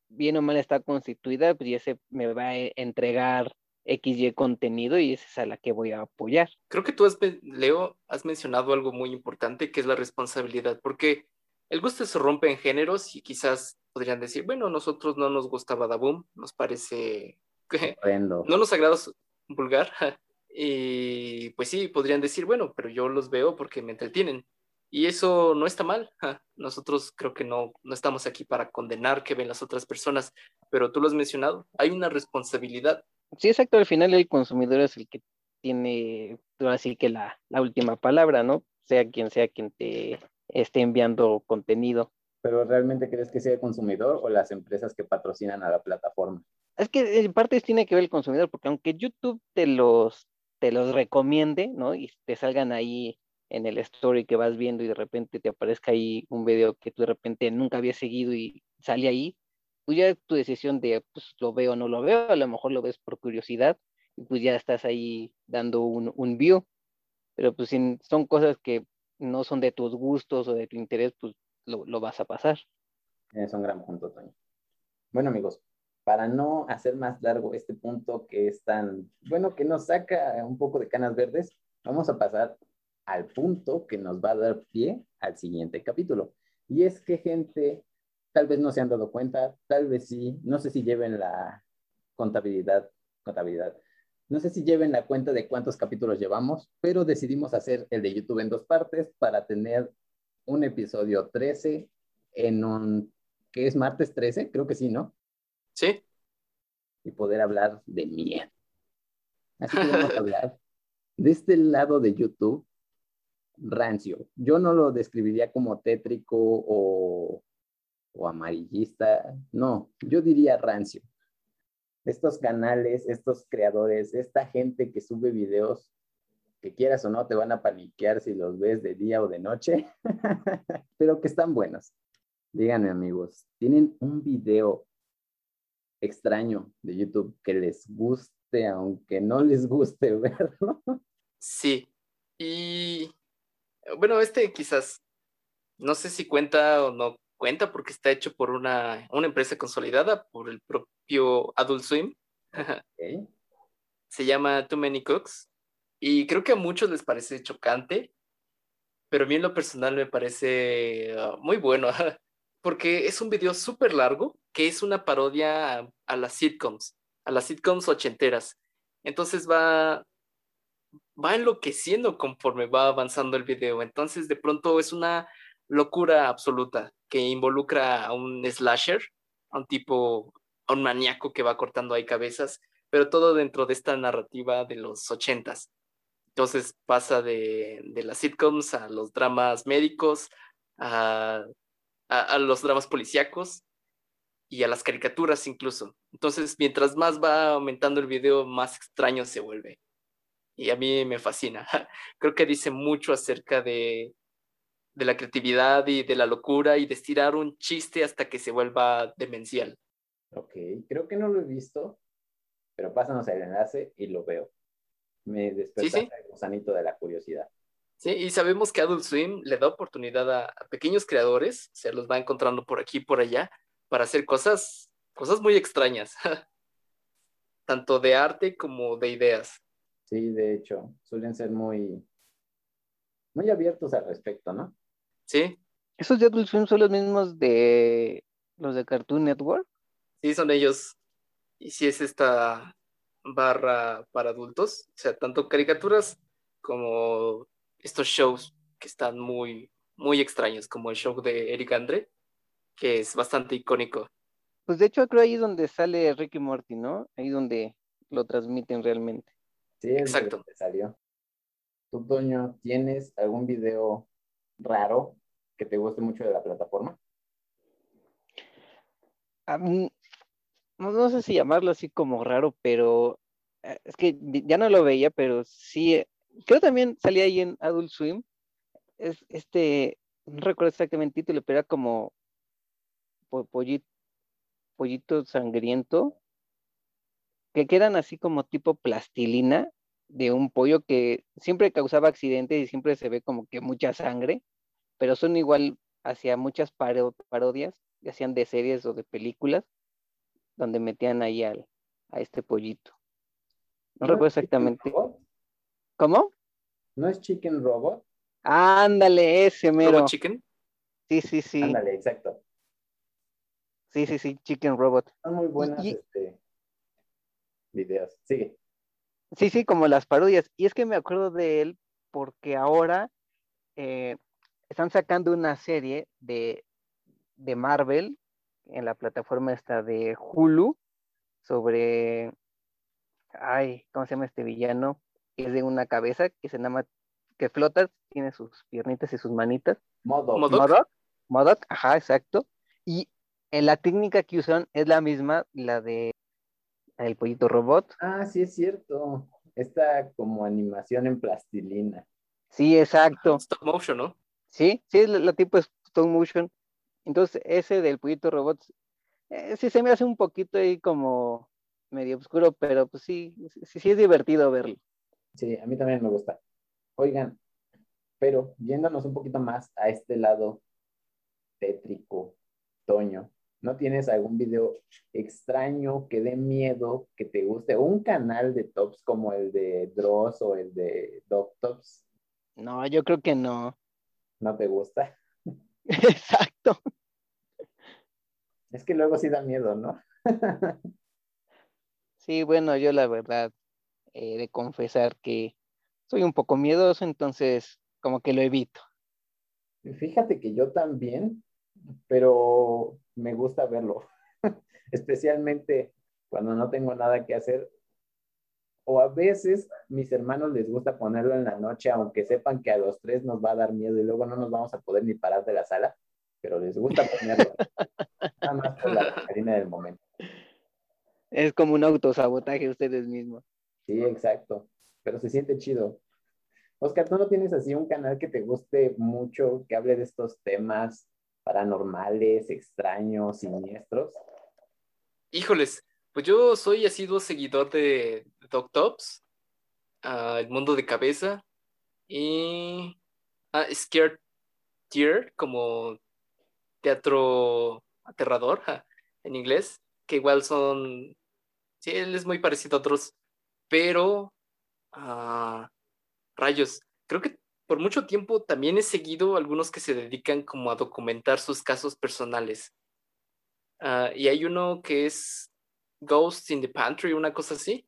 bien o mal está constituida, pues ya se me va a entregar XY contenido y esa es a la que voy a apoyar. Creo que tú, has, Leo, has mencionado algo muy importante que es la responsabilidad, porque el gusto se rompe en géneros y quizás podrían decir, bueno, nosotros no nos gustaba Daboom, nos parece que *laughs* no nos agrada vulgar. Y pues sí, podrían decir, bueno, pero yo los veo porque me entretienen. Y eso no está mal. Nosotros creo que no, no estamos aquí para condenar que ven las otras personas, pero tú lo has mencionado, hay una responsabilidad. Sí, exacto, al final el consumidor es el que tiene, así que la, la última palabra, ¿no? Sea quien sea quien te esté enviando contenido. ¿Pero realmente crees que sea el consumidor o las empresas que patrocinan a la plataforma? Es que en parte tiene que ver el consumidor, porque aunque YouTube te los, te los recomiende, ¿no? Y te salgan ahí en el story que vas viendo y de repente te aparezca ahí un video que tú de repente nunca habías seguido y sale ahí, pues ya es tu decisión de, pues lo veo o no lo veo, a lo mejor lo ves por curiosidad y pues ya estás ahí dando un, un view, pero pues son cosas que no son de tus gustos o de tu interés, pues lo, lo vas a pasar. Es un gran punto. Bueno, amigos, para no hacer más largo este punto que es tan, bueno, que nos saca un poco de canas verdes, vamos a pasar al punto que nos va a dar pie al siguiente capítulo. Y es que gente, tal vez no se han dado cuenta, tal vez sí, no sé si lleven la contabilidad, contabilidad, no sé si lleven la cuenta de cuántos capítulos llevamos, pero decidimos hacer el de YouTube en dos partes para tener un episodio 13 en un, que es martes 13, creo que sí, ¿no? Sí. Y poder hablar de miedo. Así que vamos a hablar de este lado de YouTube rancio. Yo no lo describiría como tétrico o, amarillista, no, yo diría rancio. Estos canales, estos creadores, esta gente que sube videos, que quieras o no, te van a paniquear si los ves de día o de noche, *laughs* pero que están buenos. Díganme amigos, ¿tienen un video extraño de YouTube que les guste, aunque no les guste *laughs* verlo? Sí, y bueno, este quizás, no sé si cuenta o no cuenta porque está hecho por una, una empresa consolidada, por el propio Adult Swim. *laughs* Se llama Too Many Cooks. Y creo que a muchos les parece chocante, pero a mí en lo personal me parece ah, muy bueno, *laughs* porque es un video súper largo que es una parodia a, las sitcoms, a las sitcoms ochenteras. Entonces va, va enloqueciendo conforme va avanzando el video. Entonces, de pronto es una locura absoluta que involucra a un slasher, a un tipo, a un maníaco que va cortando ahí cabezas, pero todo dentro de esta narrativa de los ochentas. Entonces pasa de, de, las sitcoms a los dramas médicos, a, a los dramas policíacos y a las caricaturas incluso. Entonces, mientras más va aumentando el video, más extraño se vuelve y a mí me fascina. *laughs* Creo que dice mucho acerca de, de la creatividad y de la locura y de estirar un chiste hasta que se vuelva demencial. Ok, creo que no lo he visto, pero pásanos el enlace y lo veo. Me desperta el gusanito de la curiosidad. Sí, y sabemos que Adult Swim le da oportunidad a, a, pequeños creadores, se los va encontrando por aquí y por allá, para hacer cosas, cosas muy extrañas, *laughs* tanto de arte como de ideas. Sí, de hecho, suelen ser muy, muy abiertos al respecto, ¿no? Sí. ¿Esos de Adult Swim son los mismos de los de Cartoon Network? Sí, son ellos. Y sí es esta barra para adultos, o sea, tanto caricaturas como estos shows que están muy, muy extraños, como el show de Eric Andre, que es bastante icónico. Pues de hecho creo ahí donde sale Ricky Morty, ¿no? Ahí donde lo transmiten realmente. Sí, exacto. salió. ¿Tú, Toño, tienes algún video raro que te guste mucho de la plataforma? no, sé si llamarlo así como raro, pero eh, es que ya no lo veía, pero sí, creo también salía ahí en Adult Swim. Es este, no recuerdo exactamente el título, pero era como pollito, pollito sangriento que quedan así como tipo plastilina de un pollo que siempre causaba accidentes y siempre se ve como que mucha sangre, pero son igual hacia muchas parodias, ya sean de series o de películas, donde metían ahí al, a este pollito. No, recuerdo exactamente. Robot? ¿Cómo? ¿No es Chicken Robot? Ándale, ese mero. Robot Chicken. Sí, sí, sí. Ándale, exacto. Sí, sí, sí, Chicken Robot. Son muy buenas y- este, videos. Sigue. Sí, sí, como las parodias. Y es que me acuerdo de él porque ahora eh, están sacando una serie de, de Marvel en la plataforma esta de Hulu sobre, ay, ¿cómo se llama este villano? Es de una cabeza que se llama, que flota, tiene sus piernitas y sus manitas. Modo. Modo- ¿Modok? Modok, Modok, ajá, exacto. Y en la técnica que usan es la misma, la de del pollito robot. Ah, sí es cierto. Esta como animación en plastilina. Sí, exacto. Stop motion, ¿no? Sí, sí, la, la tipo es stop motion. Entonces, ese del pollito robot, eh, sí se me hace un poquito ahí como medio oscuro, pero pues sí, sí, sí es divertido verlo. Sí, a mí también me gusta. Oigan, pero yéndonos un poquito más a este lado tétrico, Toño, ¿no tienes algún video extraño que dé miedo, que te guste? O un canal de tops como el de Dross o el de Doc Tops, No, yo creo que no. ¿no te gusta? *laughs* Exacto. Es que luego sí da miedo, ¿no? *laughs* Sí, bueno, yo la verdad he de confesar que soy un poco miedoso, entonces como que lo evito. Fíjate que yo también, pero me gusta verlo, *laughs* especialmente cuando no tengo nada que hacer. O a veces mis hermanos les gusta ponerlo en la noche, aunque sepan que a los tres nos va a dar miedo y luego no nos vamos a poder ni parar de la sala, pero les gusta ponerlo. *laughs* Nada más por la harina del momento. Es como un autosabotaje ustedes mismos. Sí, exacto. Pero se siente chido. Oscar, ¿tú no tienes así un canal que te guste mucho, que hable de estos temas paranormales, extraños, siniestros? Híjoles, pues yo soy asiduo seguidor de Doc Tops, ah, El Mundo de Cabeza y ah, Scared Tear, como teatro aterrador en inglés, que igual son, sí, él es muy parecido a otros, pero ah, rayos, creo que por mucho tiempo también he seguido algunos que se dedican como a documentar sus casos personales. Ah, y hay uno que es Ghosts in the Pantry, una cosa así.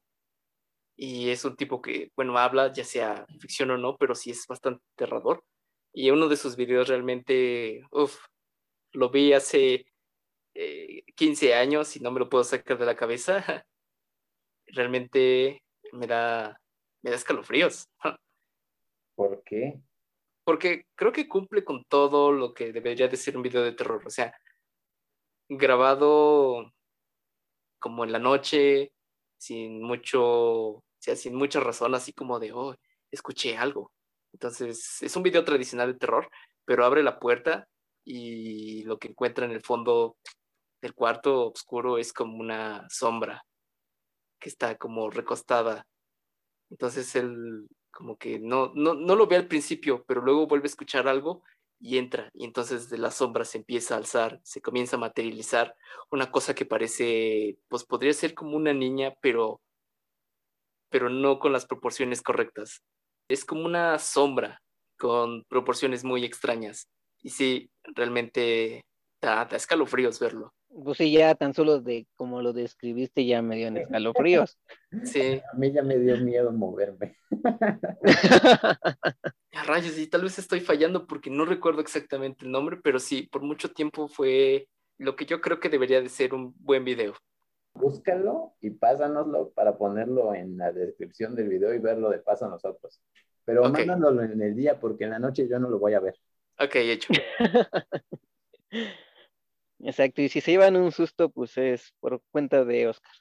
Y es un tipo que, bueno, habla, ya sea ficción o no, pero sí es bastante aterrador. Y uno de sus videos realmente, uff, lo vi hace eh, 15 años y no me lo puedo sacar de la cabeza. *laughs* Realmente me da, me da escalofríos. *laughs* ¿Por qué? Porque creo que cumple con todo lo que debería de ser un video de terror. O sea, grabado como en la noche, sin mucho, o sea, sin mucha razón, así como de, oh, escuché algo. Entonces, es un video tradicional de terror, pero abre la puerta y lo que encuentra en el fondo del cuarto oscuro es como una sombra que está como recostada. Entonces él como que no, no, no lo ve al principio, pero luego vuelve a escuchar algo y entra. Y entonces de la sombra se empieza a alzar, se comienza a materializar una cosa que parece, pues podría ser como una niña, pero, pero no con las proporciones correctas. Es como una sombra con proporciones muy extrañas. Y sí, realmente da, da escalofríos verlo. Pues sí, ya tan solo de como lo describiste ya me dio en escalofríos. *laughs* Sí, A mí ya me dio miedo moverme. *laughs* a rayos, y tal vez estoy fallando porque no recuerdo exactamente el nombre, pero sí, por mucho tiempo fue lo que yo creo que debería de ser un buen video. Búscalo y pásanoslo para ponerlo en la descripción del video y verlo de paso nosotros. Pero Ok. mándanoslo en el día porque en la noche yo no lo voy a ver. Ok, hecho. *laughs* Exacto, y si se llevan un susto, pues es por cuenta de Oscar.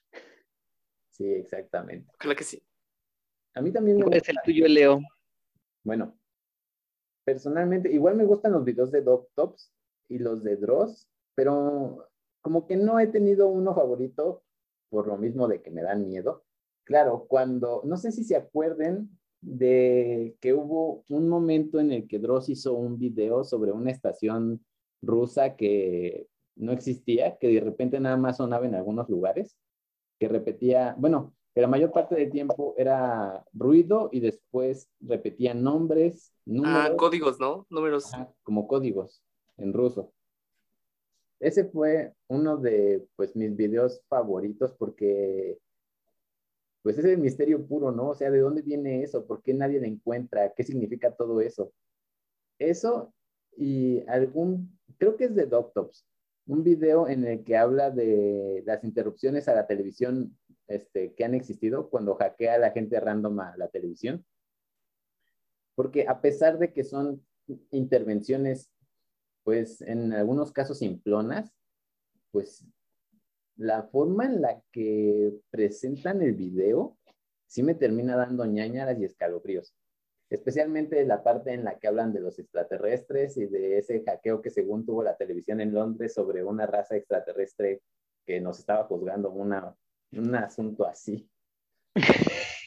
Sí, exactamente. Ojalá que sí. A mí también me ¿Cuál es el tuyo, Leo? Bueno, personalmente, igual me gustan los videos de Doc Tops y los de Dross, pero como que no he tenido uno favorito por lo mismo de que me dan miedo. Claro, cuando, no sé si se acuerden de que hubo un momento en el que Dross hizo un video sobre una estación rusa que no existía, que de repente nada más sonaba en algunos lugares, que repetía, bueno, que la mayor parte del tiempo era ruido y después repetían nombres, números. Ah, códigos, ¿no? Números. Ajá, como códigos en ruso. Ese fue uno de pues mis videos favoritos porque pues es el misterio puro, ¿no? O sea, ¿de dónde viene eso? ¿Por qué nadie lo encuentra? ¿Qué significa todo eso? Eso y algún, creo que es de Doctops, un video en el que habla de las interrupciones a la televisión este, que han existido cuando hackea a la gente random a la televisión. Porque a pesar de que son intervenciones, pues en algunos casos simplonas, pues la forma en la que presentan el video sí me termina dando ñañaras y escalofríos. Especialmente la parte en la que hablan de los extraterrestres y de ese hackeo que según tuvo la televisión en Londres sobre una raza extraterrestre que nos estaba juzgando una un asunto así. *laughs*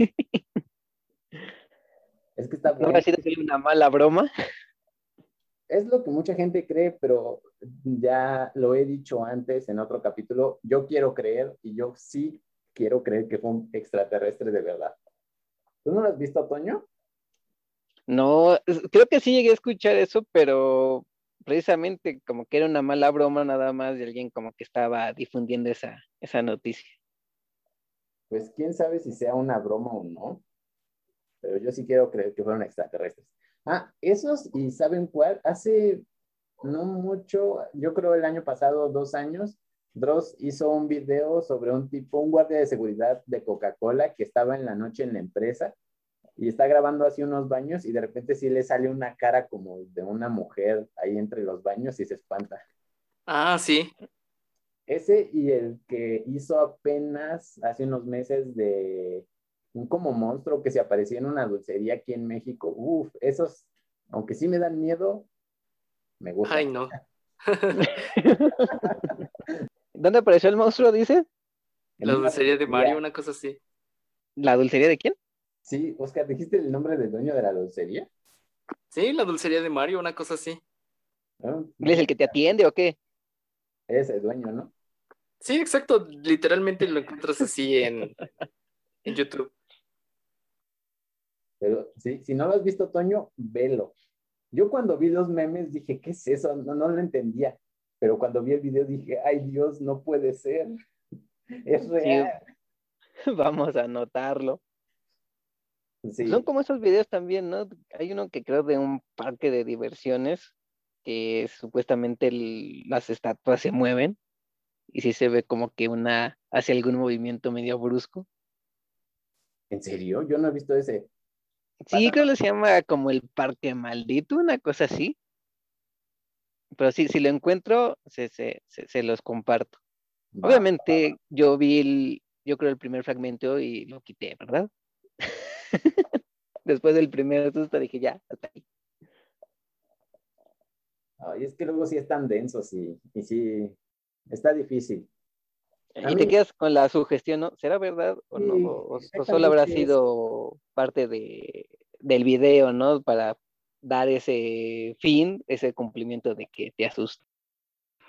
es que está ¿No ha sido una mala broma? Es lo que mucha gente cree, pero ya lo he dicho antes en otro capítulo. Yo quiero creer y yo sí quiero creer que fue un extraterrestre de verdad. ¿Tú no lo has visto, Toño? No, creo que sí llegué a escuchar eso, pero precisamente como que era una mala broma nada más de alguien como que estaba difundiendo esa, esa noticia pues quién sabe si sea una broma o no, pero yo sí quiero creer que fueron extraterrestres. Ah, esos, y ¿saben cuál? Hace no mucho, yo creo el año pasado, dos años, Dross hizo un video sobre un tipo, un guardia de seguridad de Coca-Cola que estaba en la noche en la empresa y está grabando así unos baños y de repente sí le sale una cara como de una mujer ahí entre los baños y se espanta. Ah, sí. Ese y el que hizo apenas hace unos meses de un como monstruo que se aparecía en una dulcería aquí en México. Uf, esos, aunque sí me dan miedo, me gustan. Ay, no. *laughs* ¿Dónde apareció el monstruo, dice? La dulcería de Mario, una cosa así. ¿La dulcería de quién? Sí, Oscar, ¿dijiste el nombre del dueño de la dulcería? Sí, la dulcería de Mario, una cosa así. Ah, ¿Él es el que te atiende o qué? Es el dueño, ¿no? Sí, exacto. Literalmente lo encuentras así en, en YouTube. Pero sí, si no lo has visto, Toño, velo. Yo cuando vi los memes dije, ¿qué es eso? No, no lo entendía. Pero cuando vi el video dije, ay Dios, no puede ser. *laughs* Es real. *laughs* Vamos a anotarlo. Sí. Son como esos videos también, ¿no? Hay uno que creo de un parque de diversiones que supuestamente el- las estatuas se mueven y sí se ve como que una hace algún movimiento medio brusco. ¿En serio? Yo no he visto ese. Sí, creo que se llama como el parque maldito, una cosa así. Pero sí, si lo encuentro, se, se, se, se los comparto. Obviamente, yo vi el, yo creo el primer fragmento y lo quité, ¿verdad? *laughs* Después del primer susto dije, ya, hasta ahí. Ay, es que luego sí están densos y, y sí, está difícil. A Y te quedas con la sugestión, ¿no? ¿Será verdad o no? O, o solo habrá sido parte de, del video, ¿no? Para dar ese fin, ese cumplimiento de que te asusta.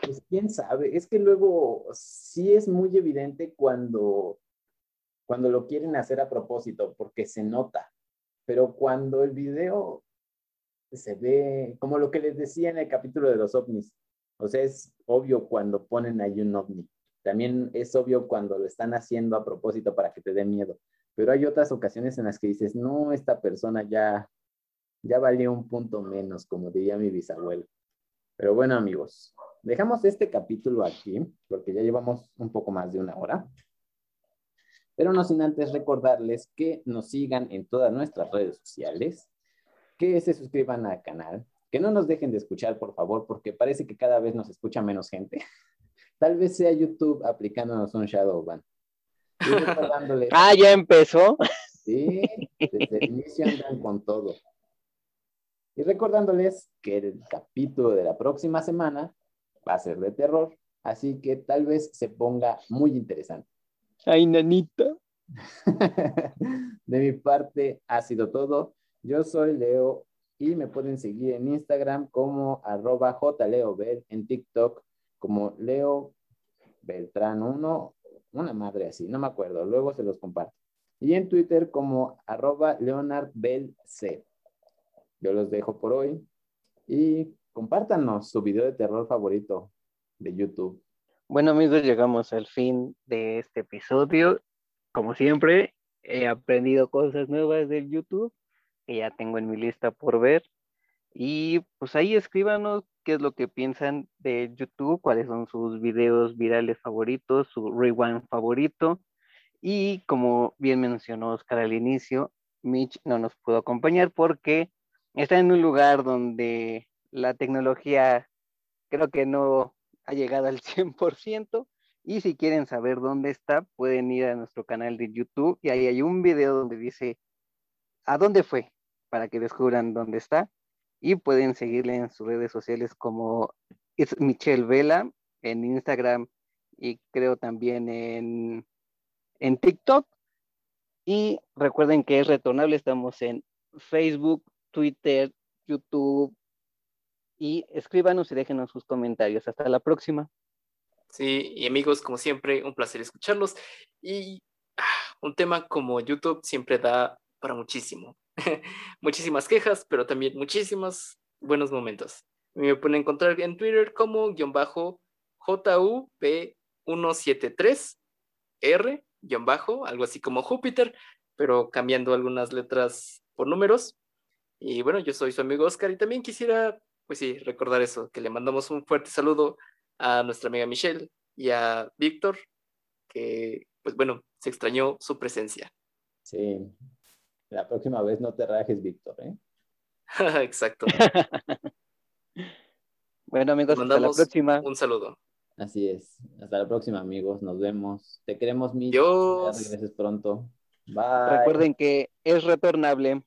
Pues quién sabe, es que luego sí es muy evidente cuando, cuando lo quieren hacer a propósito, porque se nota, pero cuando el video se ve, como lo que les decía en el capítulo de los ovnis, o sea, es obvio cuando ponen ahí un ovni, también es obvio cuando lo están haciendo a propósito para que te dé miedo, pero hay otras ocasiones en las que dices, no, esta persona ya, ya valió un punto menos, como diría mi bisabuelo. Pero bueno, amigos, dejamos este capítulo aquí porque ya llevamos un poco más de una hora. Pero no sin antes recordarles que nos sigan en todas nuestras redes sociales, que se suscriban al canal, que no nos dejen de escuchar, por favor, porque parece que cada vez nos escucha menos gente. *laughs* Tal vez sea YouTube aplicándonos un shadow ban. *laughs* Ah, ya empezó. Sí, desde el inicio andan con todo. Y recordándoles que el capítulo de la próxima semana va a ser de terror, así que tal vez se ponga muy interesante. *laughs* Ay, nanita. De mi parte ha sido todo. Yo soy Leo y me pueden seguir en Instagram como arroba jleobel, en TikTok como Leo Beltrán 1, una madre así, no me acuerdo, luego se los comparto. y en Twitter como arroba leonardbelc. Yo los dejo por hoy y compártanos su video de terror favorito de YouTube. Bueno amigos, llegamos al fin de este episodio. Como siempre, he aprendido cosas nuevas del YouTube que ya tengo en mi lista por ver. Y pues ahí escríbanos qué es lo que piensan de YouTube, cuáles son sus videos virales favoritos, su rewind favorito. Y como bien mencionó Oscar al inicio, Mitch no nos pudo acompañar porque está en un lugar donde la tecnología creo que no ha llegado al 100%. Y si quieren saber dónde está, pueden ir a nuestro canal de YouTube y ahí hay un video donde dice a dónde fue para que descubran dónde está. Y pueden seguirle en sus redes sociales como es Michelle Vela en Instagram y creo también en, en TikTok. Y recuerden que es retornable, estamos en Facebook, Twitter, YouTube. Y escríbanos y déjenos sus comentarios. Hasta la próxima. Sí, y amigos, como siempre, un placer escucharlos. Y ah, un tema como YouTube siempre da para muchísimo. *laughs* Muchísimas quejas, pero también muchísimos buenos momentos. Me pueden encontrar en Twitter como guion bajo JUP173R, guion bajo, algo así como Júpiter, pero cambiando algunas letras por números. Y bueno, yo soy su amigo Oscar y también quisiera, pues sí, recordar eso, que le mandamos un fuerte saludo a nuestra amiga Michelle y a Víctor, que pues bueno, se extrañó su presencia. Sí, la próxima vez no te rajes, Víctor, ¿eh? *laughs* Exacto. *laughs* bueno, amigos, hasta la próxima. Un saludo. Así es. Hasta la próxima, amigos. Nos vemos. Te queremos, mi. Dios. Regreses pronto. Bye. Recuerden que es retornable.